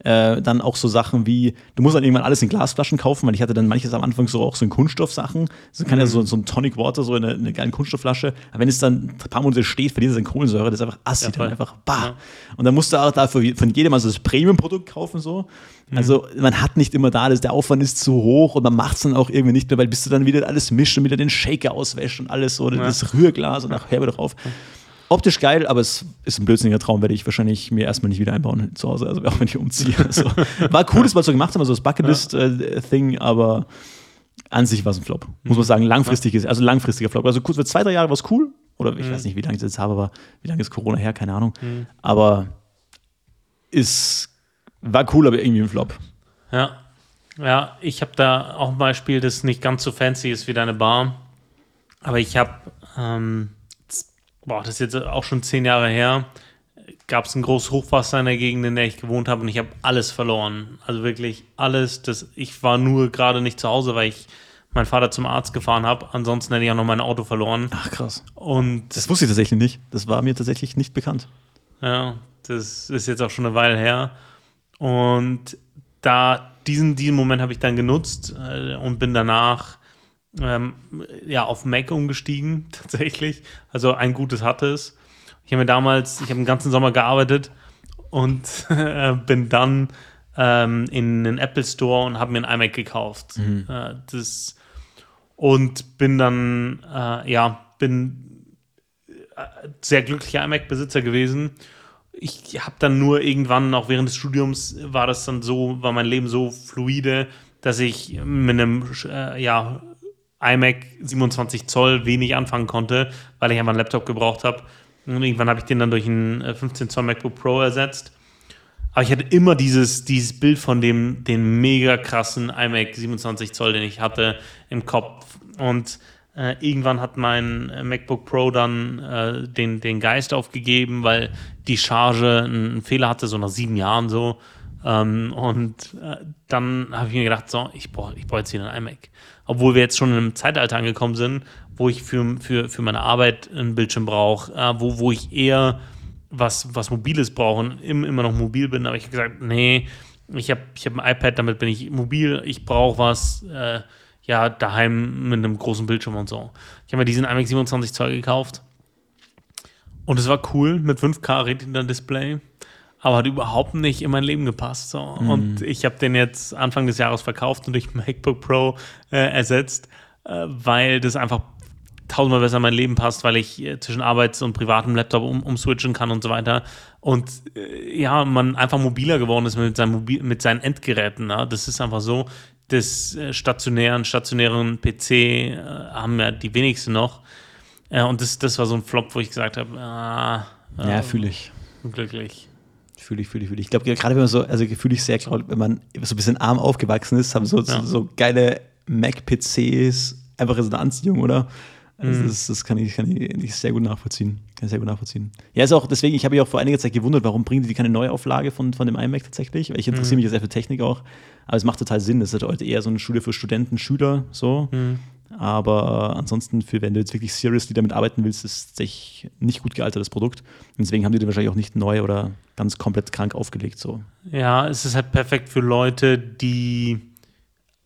Ja. Äh, dann auch so Sachen wie, du musst dann irgendwann alles in Glasflaschen kaufen, weil ich hatte dann manches am Anfang so auch so in Kunststoffsachen. So kann mhm. ja so, so ein Tonic Water, so in eine, eine geile Kunststoffflasche. Aber wenn es dann ein paar Monate steht, verliert es an Kohlensäure, das ist einfach assi, dann einfach bah. Und dann musst du auch dafür von jedem also das Premium-Produkt kaufen, so. Mhm. Also man hat nicht immer da, das, der Aufwand ist zu hoch und man macht es dann auch irgendwie nicht mehr, weil bis du dann wieder alles mischt und wieder den Shaker auswäscht und alles so, ja. das Rührglas und nach Herbe drauf. Optisch geil, aber es ist ein blödsinniger Traum, werde ich wahrscheinlich mir erstmal nicht wieder einbauen zu Hause, also auch wenn ich umziehe. Also, war cool, dass wir es so gemacht haben, also das Bucketlist-Thing, ja. aber an sich war es ein Flop. Muss man sagen, langfristig ist, also langfristiger Flop. Also kurz, für zwei, drei Jahre war es cool. Oder ich mhm. weiß nicht, wie lange ich das jetzt habe, aber wie lange ist Corona her, keine Ahnung. Mhm. Aber ist war cool, aber irgendwie ein Flop. Ja. Ja, ich habe da auch ein Beispiel, das nicht ganz so fancy ist wie deine Bar. Aber ich habe, ähm, boah, das ist jetzt auch schon zehn Jahre her, gab es ein großes Hochwasser in der Gegend, in der ich gewohnt habe und ich habe alles verloren. Also wirklich alles. Das, ich war nur gerade nicht zu Hause, weil ich meinen Vater zum Arzt gefahren habe. Ansonsten hätte ich auch noch mein Auto verloren. Ach krass. Und das wusste ich tatsächlich nicht. Das war mir tatsächlich nicht bekannt. Ja, das ist jetzt auch schon eine Weile her. Und da diesen, diesen Moment habe ich dann genutzt äh, und bin danach ähm, ja, auf Mac umgestiegen, tatsächlich. Also ein gutes hatte es. Ich habe mir damals, ich habe den ganzen Sommer gearbeitet und äh, bin dann ähm, in den Apple Store und habe mir ein iMac gekauft. Mhm. Äh, das, und bin dann, äh, ja, bin äh, sehr glücklicher iMac-Besitzer gewesen ich habe dann nur irgendwann, auch während des Studiums, war das dann so, war mein Leben so fluide, dass ich mit einem äh, ja, iMac 27 Zoll wenig anfangen konnte, weil ich einfach einen Laptop gebraucht habe. Und irgendwann habe ich den dann durch einen 15 äh, Zoll MacBook Pro ersetzt. Aber ich hatte immer dieses, dieses Bild von dem den mega krassen iMac 27 Zoll, den ich hatte, im Kopf. Und äh, irgendwann hat mein äh, MacBook Pro dann äh, den, den Geist aufgegeben, weil die Charge einen Fehler hatte, so nach sieben Jahren so. Ähm, und äh, dann habe ich mir gedacht, so, ich brauche ich brauch jetzt wieder ein iMac. Obwohl wir jetzt schon in einem Zeitalter angekommen sind, wo ich für, für, für meine Arbeit einen Bildschirm brauche, äh, wo, wo ich eher was, was Mobiles brauche und immer noch mobil bin. Aber ich habe gesagt, nee, ich habe ich hab ein iPad, damit bin ich mobil. Ich brauche was äh, ja daheim mit einem großen Bildschirm und so. Ich habe mir diesen iMac 27 Zoll gekauft und es war cool mit 5K Retina-Display, aber hat überhaupt nicht in mein Leben gepasst. So. Mhm. Und ich habe den jetzt Anfang des Jahres verkauft und durch MacBook Pro äh, ersetzt, äh, weil das einfach tausendmal besser in mein Leben passt, weil ich äh, zwischen Arbeits- und privatem Laptop um, umswitchen kann und so weiter. Und äh, ja, man einfach mobiler geworden ist mit, seinem Mobil mit seinen Endgeräten. Ne? Das ist einfach so des äh, stationären, stationären PC äh, haben ja die wenigsten noch. Äh, und das, das war so ein Flop, wo ich gesagt habe, ah, ja, fühle ich. Glücklich. Fühle ich, fühle ich, fühle ich. Ich glaube, gerade wenn man so, also fühle ich sehr, glaub, wenn man so ein bisschen arm aufgewachsen ist, haben so, ja. so, so, geile Mac-PCs einfach so eine Anziehung, oder? Also Mhm. das, das kann ich, kann ich sehr gut nachvollziehen. Kann ich sehr gut nachvollziehen. Ja, ist auch, deswegen, ich habe mich auch vor einiger Zeit gewundert, warum bringen die keine Neuauflage von, von dem iMac tatsächlich? Weil ich interessiere Mhm. mich ja sehr für Technik auch. Aber es macht total Sinn. Das ist halt heute eher so eine Schule für Studenten, Schüler, so. Mhm. Aber ansonsten, für wenn du jetzt wirklich seriously damit arbeiten willst, ist es tatsächlich nicht gut gealtertes Produkt. Und deswegen haben die den wahrscheinlich auch nicht neu oder ganz komplett krank aufgelegt. So. Ja, es ist halt perfekt für Leute, die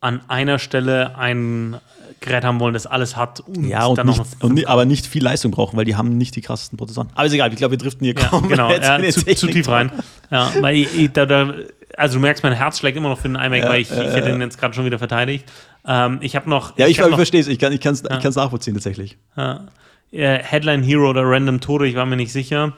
an einer Stelle ein Gerät haben wollen, das alles hat und Ja, und, dann nicht, noch und aber nicht viel Leistung brauchen, weil die haben nicht die krassesten Prozessoren. Aber ist egal, ich glaube, wir driften hier Ja, kaum genau, ja, zu, zu tief rein. Ja, weil ich, ich, da, da, also du merkst, mein Herz schlägt immer noch für den iMac, Ja, weil ich, ich äh, hätte ihn jetzt gerade schon wieder verteidigt. Ähm, ich habe noch. Ja, ich, ich noch verstehe es, ich kann es ich kann's, Ja. ich kann's nachvollziehen tatsächlich. Headline Hero oder Random Tode, ich war mir nicht sicher.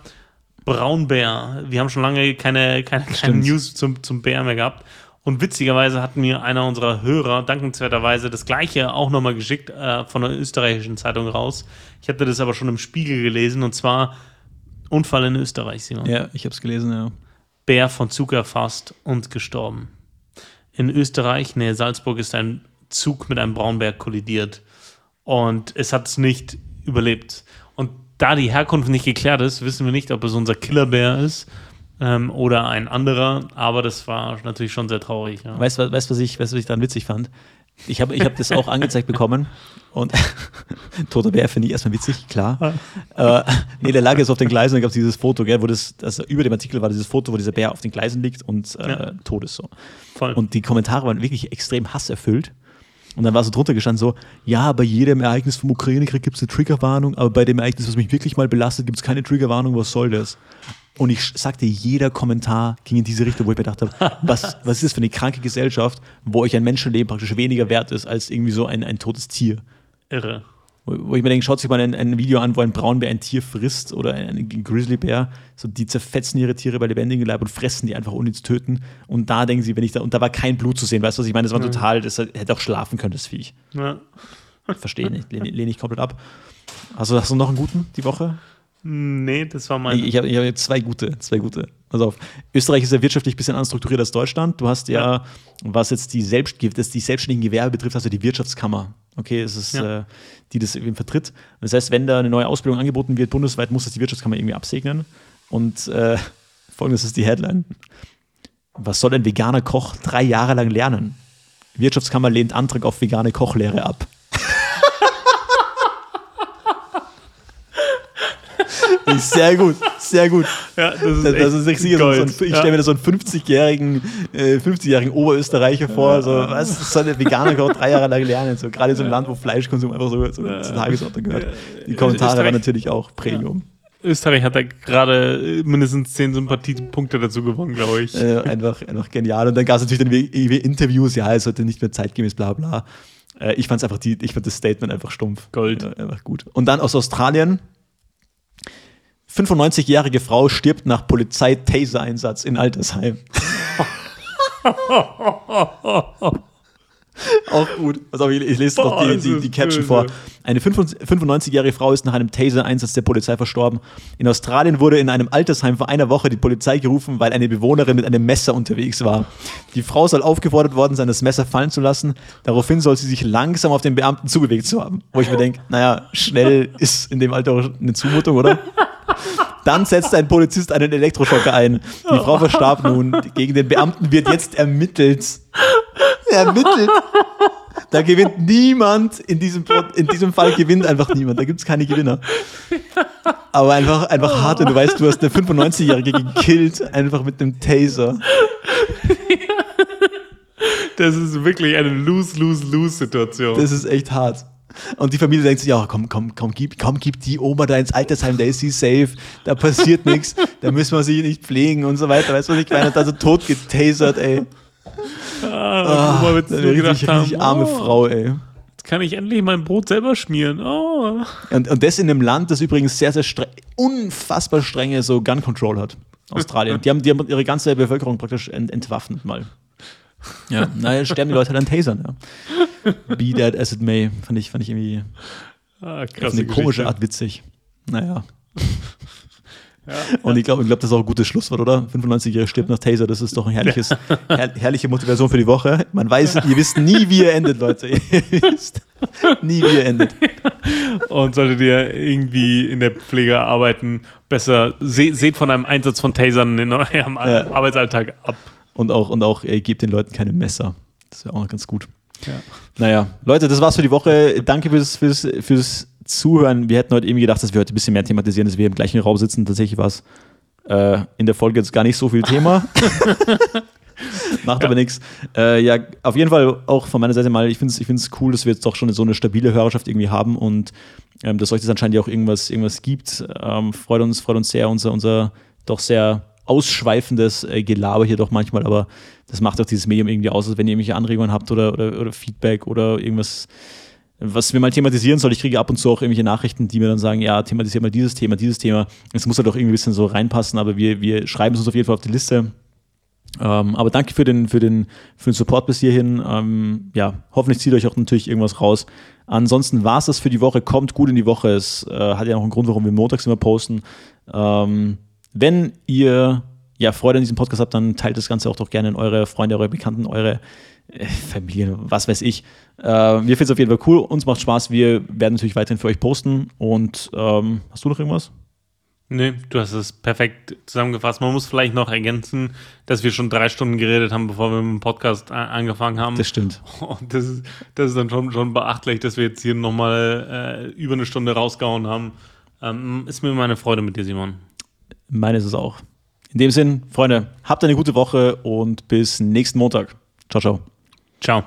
Braunbär. Wir haben schon lange keine, keine, keine. News zum, zum Bär mehr gehabt. Und witzigerweise hat mir einer unserer Hörer dankenswerterweise das gleiche auch nochmal geschickt äh, von einer österreichischen Zeitung raus. Ich hatte das aber schon im Spiegel gelesen und zwar Unfall in Österreich, Simon. Ja, ich habe es gelesen, ja. Bär von Zug erfasst und gestorben. In Österreich, nähe Salzburg, ist ein Zug mit einem Braunbär kollidiert und es hat es nicht überlebt. Und da die Herkunft nicht geklärt ist, wissen wir nicht, ob es unser Killerbär ist ähm, oder ein anderer, aber das war natürlich schon sehr traurig. Ja. Weißt du, weißt, was, ich, weißt, was ich daran witzig fand? Ich habe ich hab das auch angezeigt bekommen und Toter Bär finde ich erstmal witzig, klar. äh, nee, der lag jetzt auf den Gleisen, da gab es dieses Foto, gell, wo das, das über dem Artikel war dieses Foto, wo dieser Bär auf den Gleisen liegt und äh, Ja. tot ist so. Voll. Und die Kommentare waren wirklich extrem hasserfüllt. Und dann war so drunter gestanden so, ja, bei jedem Ereignis vom Ukraine-Krieg gibt es eine Triggerwarnung, aber bei dem Ereignis, was mich wirklich mal belastet, gibt es keine Triggerwarnung, was soll das? Und ich sagte, jeder Kommentar ging in diese Richtung, wo ich mir gedacht habe, was, was ist das für eine kranke Gesellschaft, wo euch ein Menschenleben praktisch weniger wert ist als irgendwie so ein, ein totes Tier. Irre. Wo, wo ich mir denke, schaut sich mal ein, ein Video an, wo ein Braunbär ein Tier frisst oder ein, ein Grizzlybär, so die zerfetzen ihre Tiere bei lebendigem Leib und fressen die einfach ohne zu töten. Und da denken sie, wenn ich da, und da war kein Blut zu sehen, weißt du, was ich meine? Das war total, das hätte auch schlafen können, das Viech. Ja. Verstehe nicht, lehne, lehne ich komplett ab. Also hast du noch einen guten die Woche? Nee, das war mein. Ich, habe hab jetzt zwei gute, zwei gute. Pass auf. Österreich ist ja wirtschaftlich ein bisschen anders strukturiert als Deutschland. Du hast ja, was jetzt die, Selbst das die selbstständigen Gewerbe betrifft, hast du die Wirtschaftskammer. Okay, es ist, Ja. äh, die das eben vertritt. Das heißt, wenn da eine neue Ausbildung angeboten wird, bundesweit, muss das die Wirtschaftskammer irgendwie absegnen. Und äh, folgendes ist die Headline. Was soll ein veganer Koch drei Jahre lang lernen? Wirtschaftskammer lehnt Antrag auf vegane Kochlehre ab. Ist sehr gut, sehr gut. ja, das ist, Das, das echt ist richtig so, so ein, ich Ja. stelle mir da so einen 50-jährigen äh, 50-jährigen Oberösterreicher vor, so, was soll der Veganer Koch drei Jahre lang lernen? So, gerade in so einem Land, wo Fleischkonsum einfach so, so zur Tagesordnung gehört. Die Kommentare Österreich- waren natürlich auch Premium. Österreich hat da gerade äh, mindestens zehn Sympathiepunkte dazu gewonnen, glaube ich. Äh, einfach, einfach genial. Und dann gab es natürlich dann irgendwie Interviews, ja, es sollte nicht mehr zeitgemäß, bla bla. Äh, ich fand einfach die, ich fand das Statement einfach stumpf. Gold. Ja, einfach gut. Und dann aus Australien. 95-jährige Frau stirbt nach Polizei-Taser-Einsatz in Altersheim. Auch gut. Auf, ich, ich lese doch die, die, die Caption vor. Eine 95-jährige Frau ist nach einem Taser-Einsatz der Polizei verstorben. In Australien wurde in einem Altersheim vor einer Woche die Polizei gerufen, weil eine Bewohnerin mit einem Messer unterwegs war. Die Frau soll aufgefordert worden sein, das Messer fallen zu lassen. Daraufhin soll sie sich langsam auf den Beamten zubewegt zu haben. Wo ich mir denke, naja, schnell ist in dem Alter auch eine Zumutung, oder? Dann setzt ein Polizist einen Elektroschocker ein. Die Frau verstarb nun. Gegen den Beamten wird jetzt ermittelt. Ermittelt. Da gewinnt niemand in diesem, in diesem Fall gewinnt einfach niemand. Da gibt es keine Gewinner. Aber einfach, einfach hart, wenn du weißt, du hast eine 95-Jährige gekillt, einfach mit einem Taser. Das ist wirklich eine Lose-Lose-Lose-Situation. Das ist echt hart. Und die Familie denkt sich, ja, komm, komm, komm, gib, komm, gib die Oma da ins Altersheim, da ist sie safe, da passiert nichts, da müssen wir sie nicht pflegen und so weiter. Weißt du, was ich meine? Und dann so tot getasert, ey. Ah, Oma wird eine nur gedacht richtig, haben, richtig arme oh, Frau, ey. Jetzt kann ich endlich mein Brot selber schmieren. Oh. Und, und das in einem Land, das übrigens sehr, sehr streng, unfassbar strenge so Gun Control hat. Australien. Die haben, die haben ihre ganze Bevölkerung praktisch ent, entwaffnet mal. Ja, naja, sterben die Leute dann Tasern, ja. Be that as it may. Fand ich, fand ich irgendwie Ah, auf eine komische. Art witzig. Naja. Ja, Und ich glaube, ich glaub, das ist auch ein gutes Schlusswort, oder? 95-Jährige stirbt nach Taser, das ist doch ein herrliches, her herrliche Motivation für die Woche. Man weiß, ihr wisst nie, wie ihr endet, Leute. Ihr wisst. Nie wieder endet. Und solltet ihr irgendwie in der Pflege arbeiten, besser se seht von einem Einsatz von Tasern in eurem Ja. Arbeitsalltag ab. Und auch, und auch ey, gebt den Leuten keine Messer. Das wäre auch noch ganz gut. Ja. Naja, Leute, das war's für die Woche. Danke fürs, fürs, fürs Zuhören. Wir hätten heute irgendwie gedacht, dass wir heute ein bisschen mehr thematisieren, dass wir im gleichen Raum sitzen. Tatsächlich war es äh, in der Folge jetzt gar nicht so viel Thema. Macht aber nichts. Äh, ja, auf jeden Fall auch von meiner Seite mal, ich finde es ich find's cool, dass wir jetzt doch schon so eine stabile Hörerschaft irgendwie haben und ähm, dass euch das anscheinend ja auch irgendwas, irgendwas gibt. Ähm, freut, uns, freut uns sehr, unser, unser doch sehr ausschweifendes äh, Gelaber hier doch manchmal, aber das macht auch dieses Medium irgendwie aus, als wenn ihr irgendwelche Anregungen habt oder, oder, oder Feedback oder irgendwas, was wir mal thematisieren soll. Ich kriege ab und zu auch irgendwelche Nachrichten, die mir dann sagen, ja, thematisier mal dieses Thema, dieses Thema. Es muss halt auch irgendwie ein bisschen so reinpassen, aber wir, wir schreiben es uns auf jeden Fall auf die Liste. Ähm, aber danke für den, für, den, für den Support bis hierhin. Ähm, ja, hoffentlich zieht euch auch natürlich irgendwas raus. Ansonsten war es das für die Woche. Kommt gut in die Woche. Es äh, hat ja noch einen Grund, warum wir montags immer posten. Ähm, wenn ihr ja, Freude an diesem Podcast habt, dann teilt das Ganze auch doch gerne in eure Freunde, eure Bekannten, eure äh, Familie, was weiß ich. Äh, wir finden es auf jeden Fall cool. Uns macht Spaß. Wir werden natürlich weiterhin für euch posten. Und ähm, hast du noch irgendwas? Nee, du hast es perfekt zusammengefasst. Man muss vielleicht noch ergänzen, dass wir schon drei Stunden geredet haben, bevor wir mit dem Podcast a- angefangen haben. Das stimmt. Und das ist, das ist dann schon, schon beachtlich, dass wir jetzt hier nochmal äh, über eine Stunde rausgehauen haben. Ähm, ist mir immer eine Freude mit dir, Simon. Meine ist es auch. In dem Sinn, Freunde, habt eine gute Woche und bis nächsten Montag. Ciao, ciao. Ciao.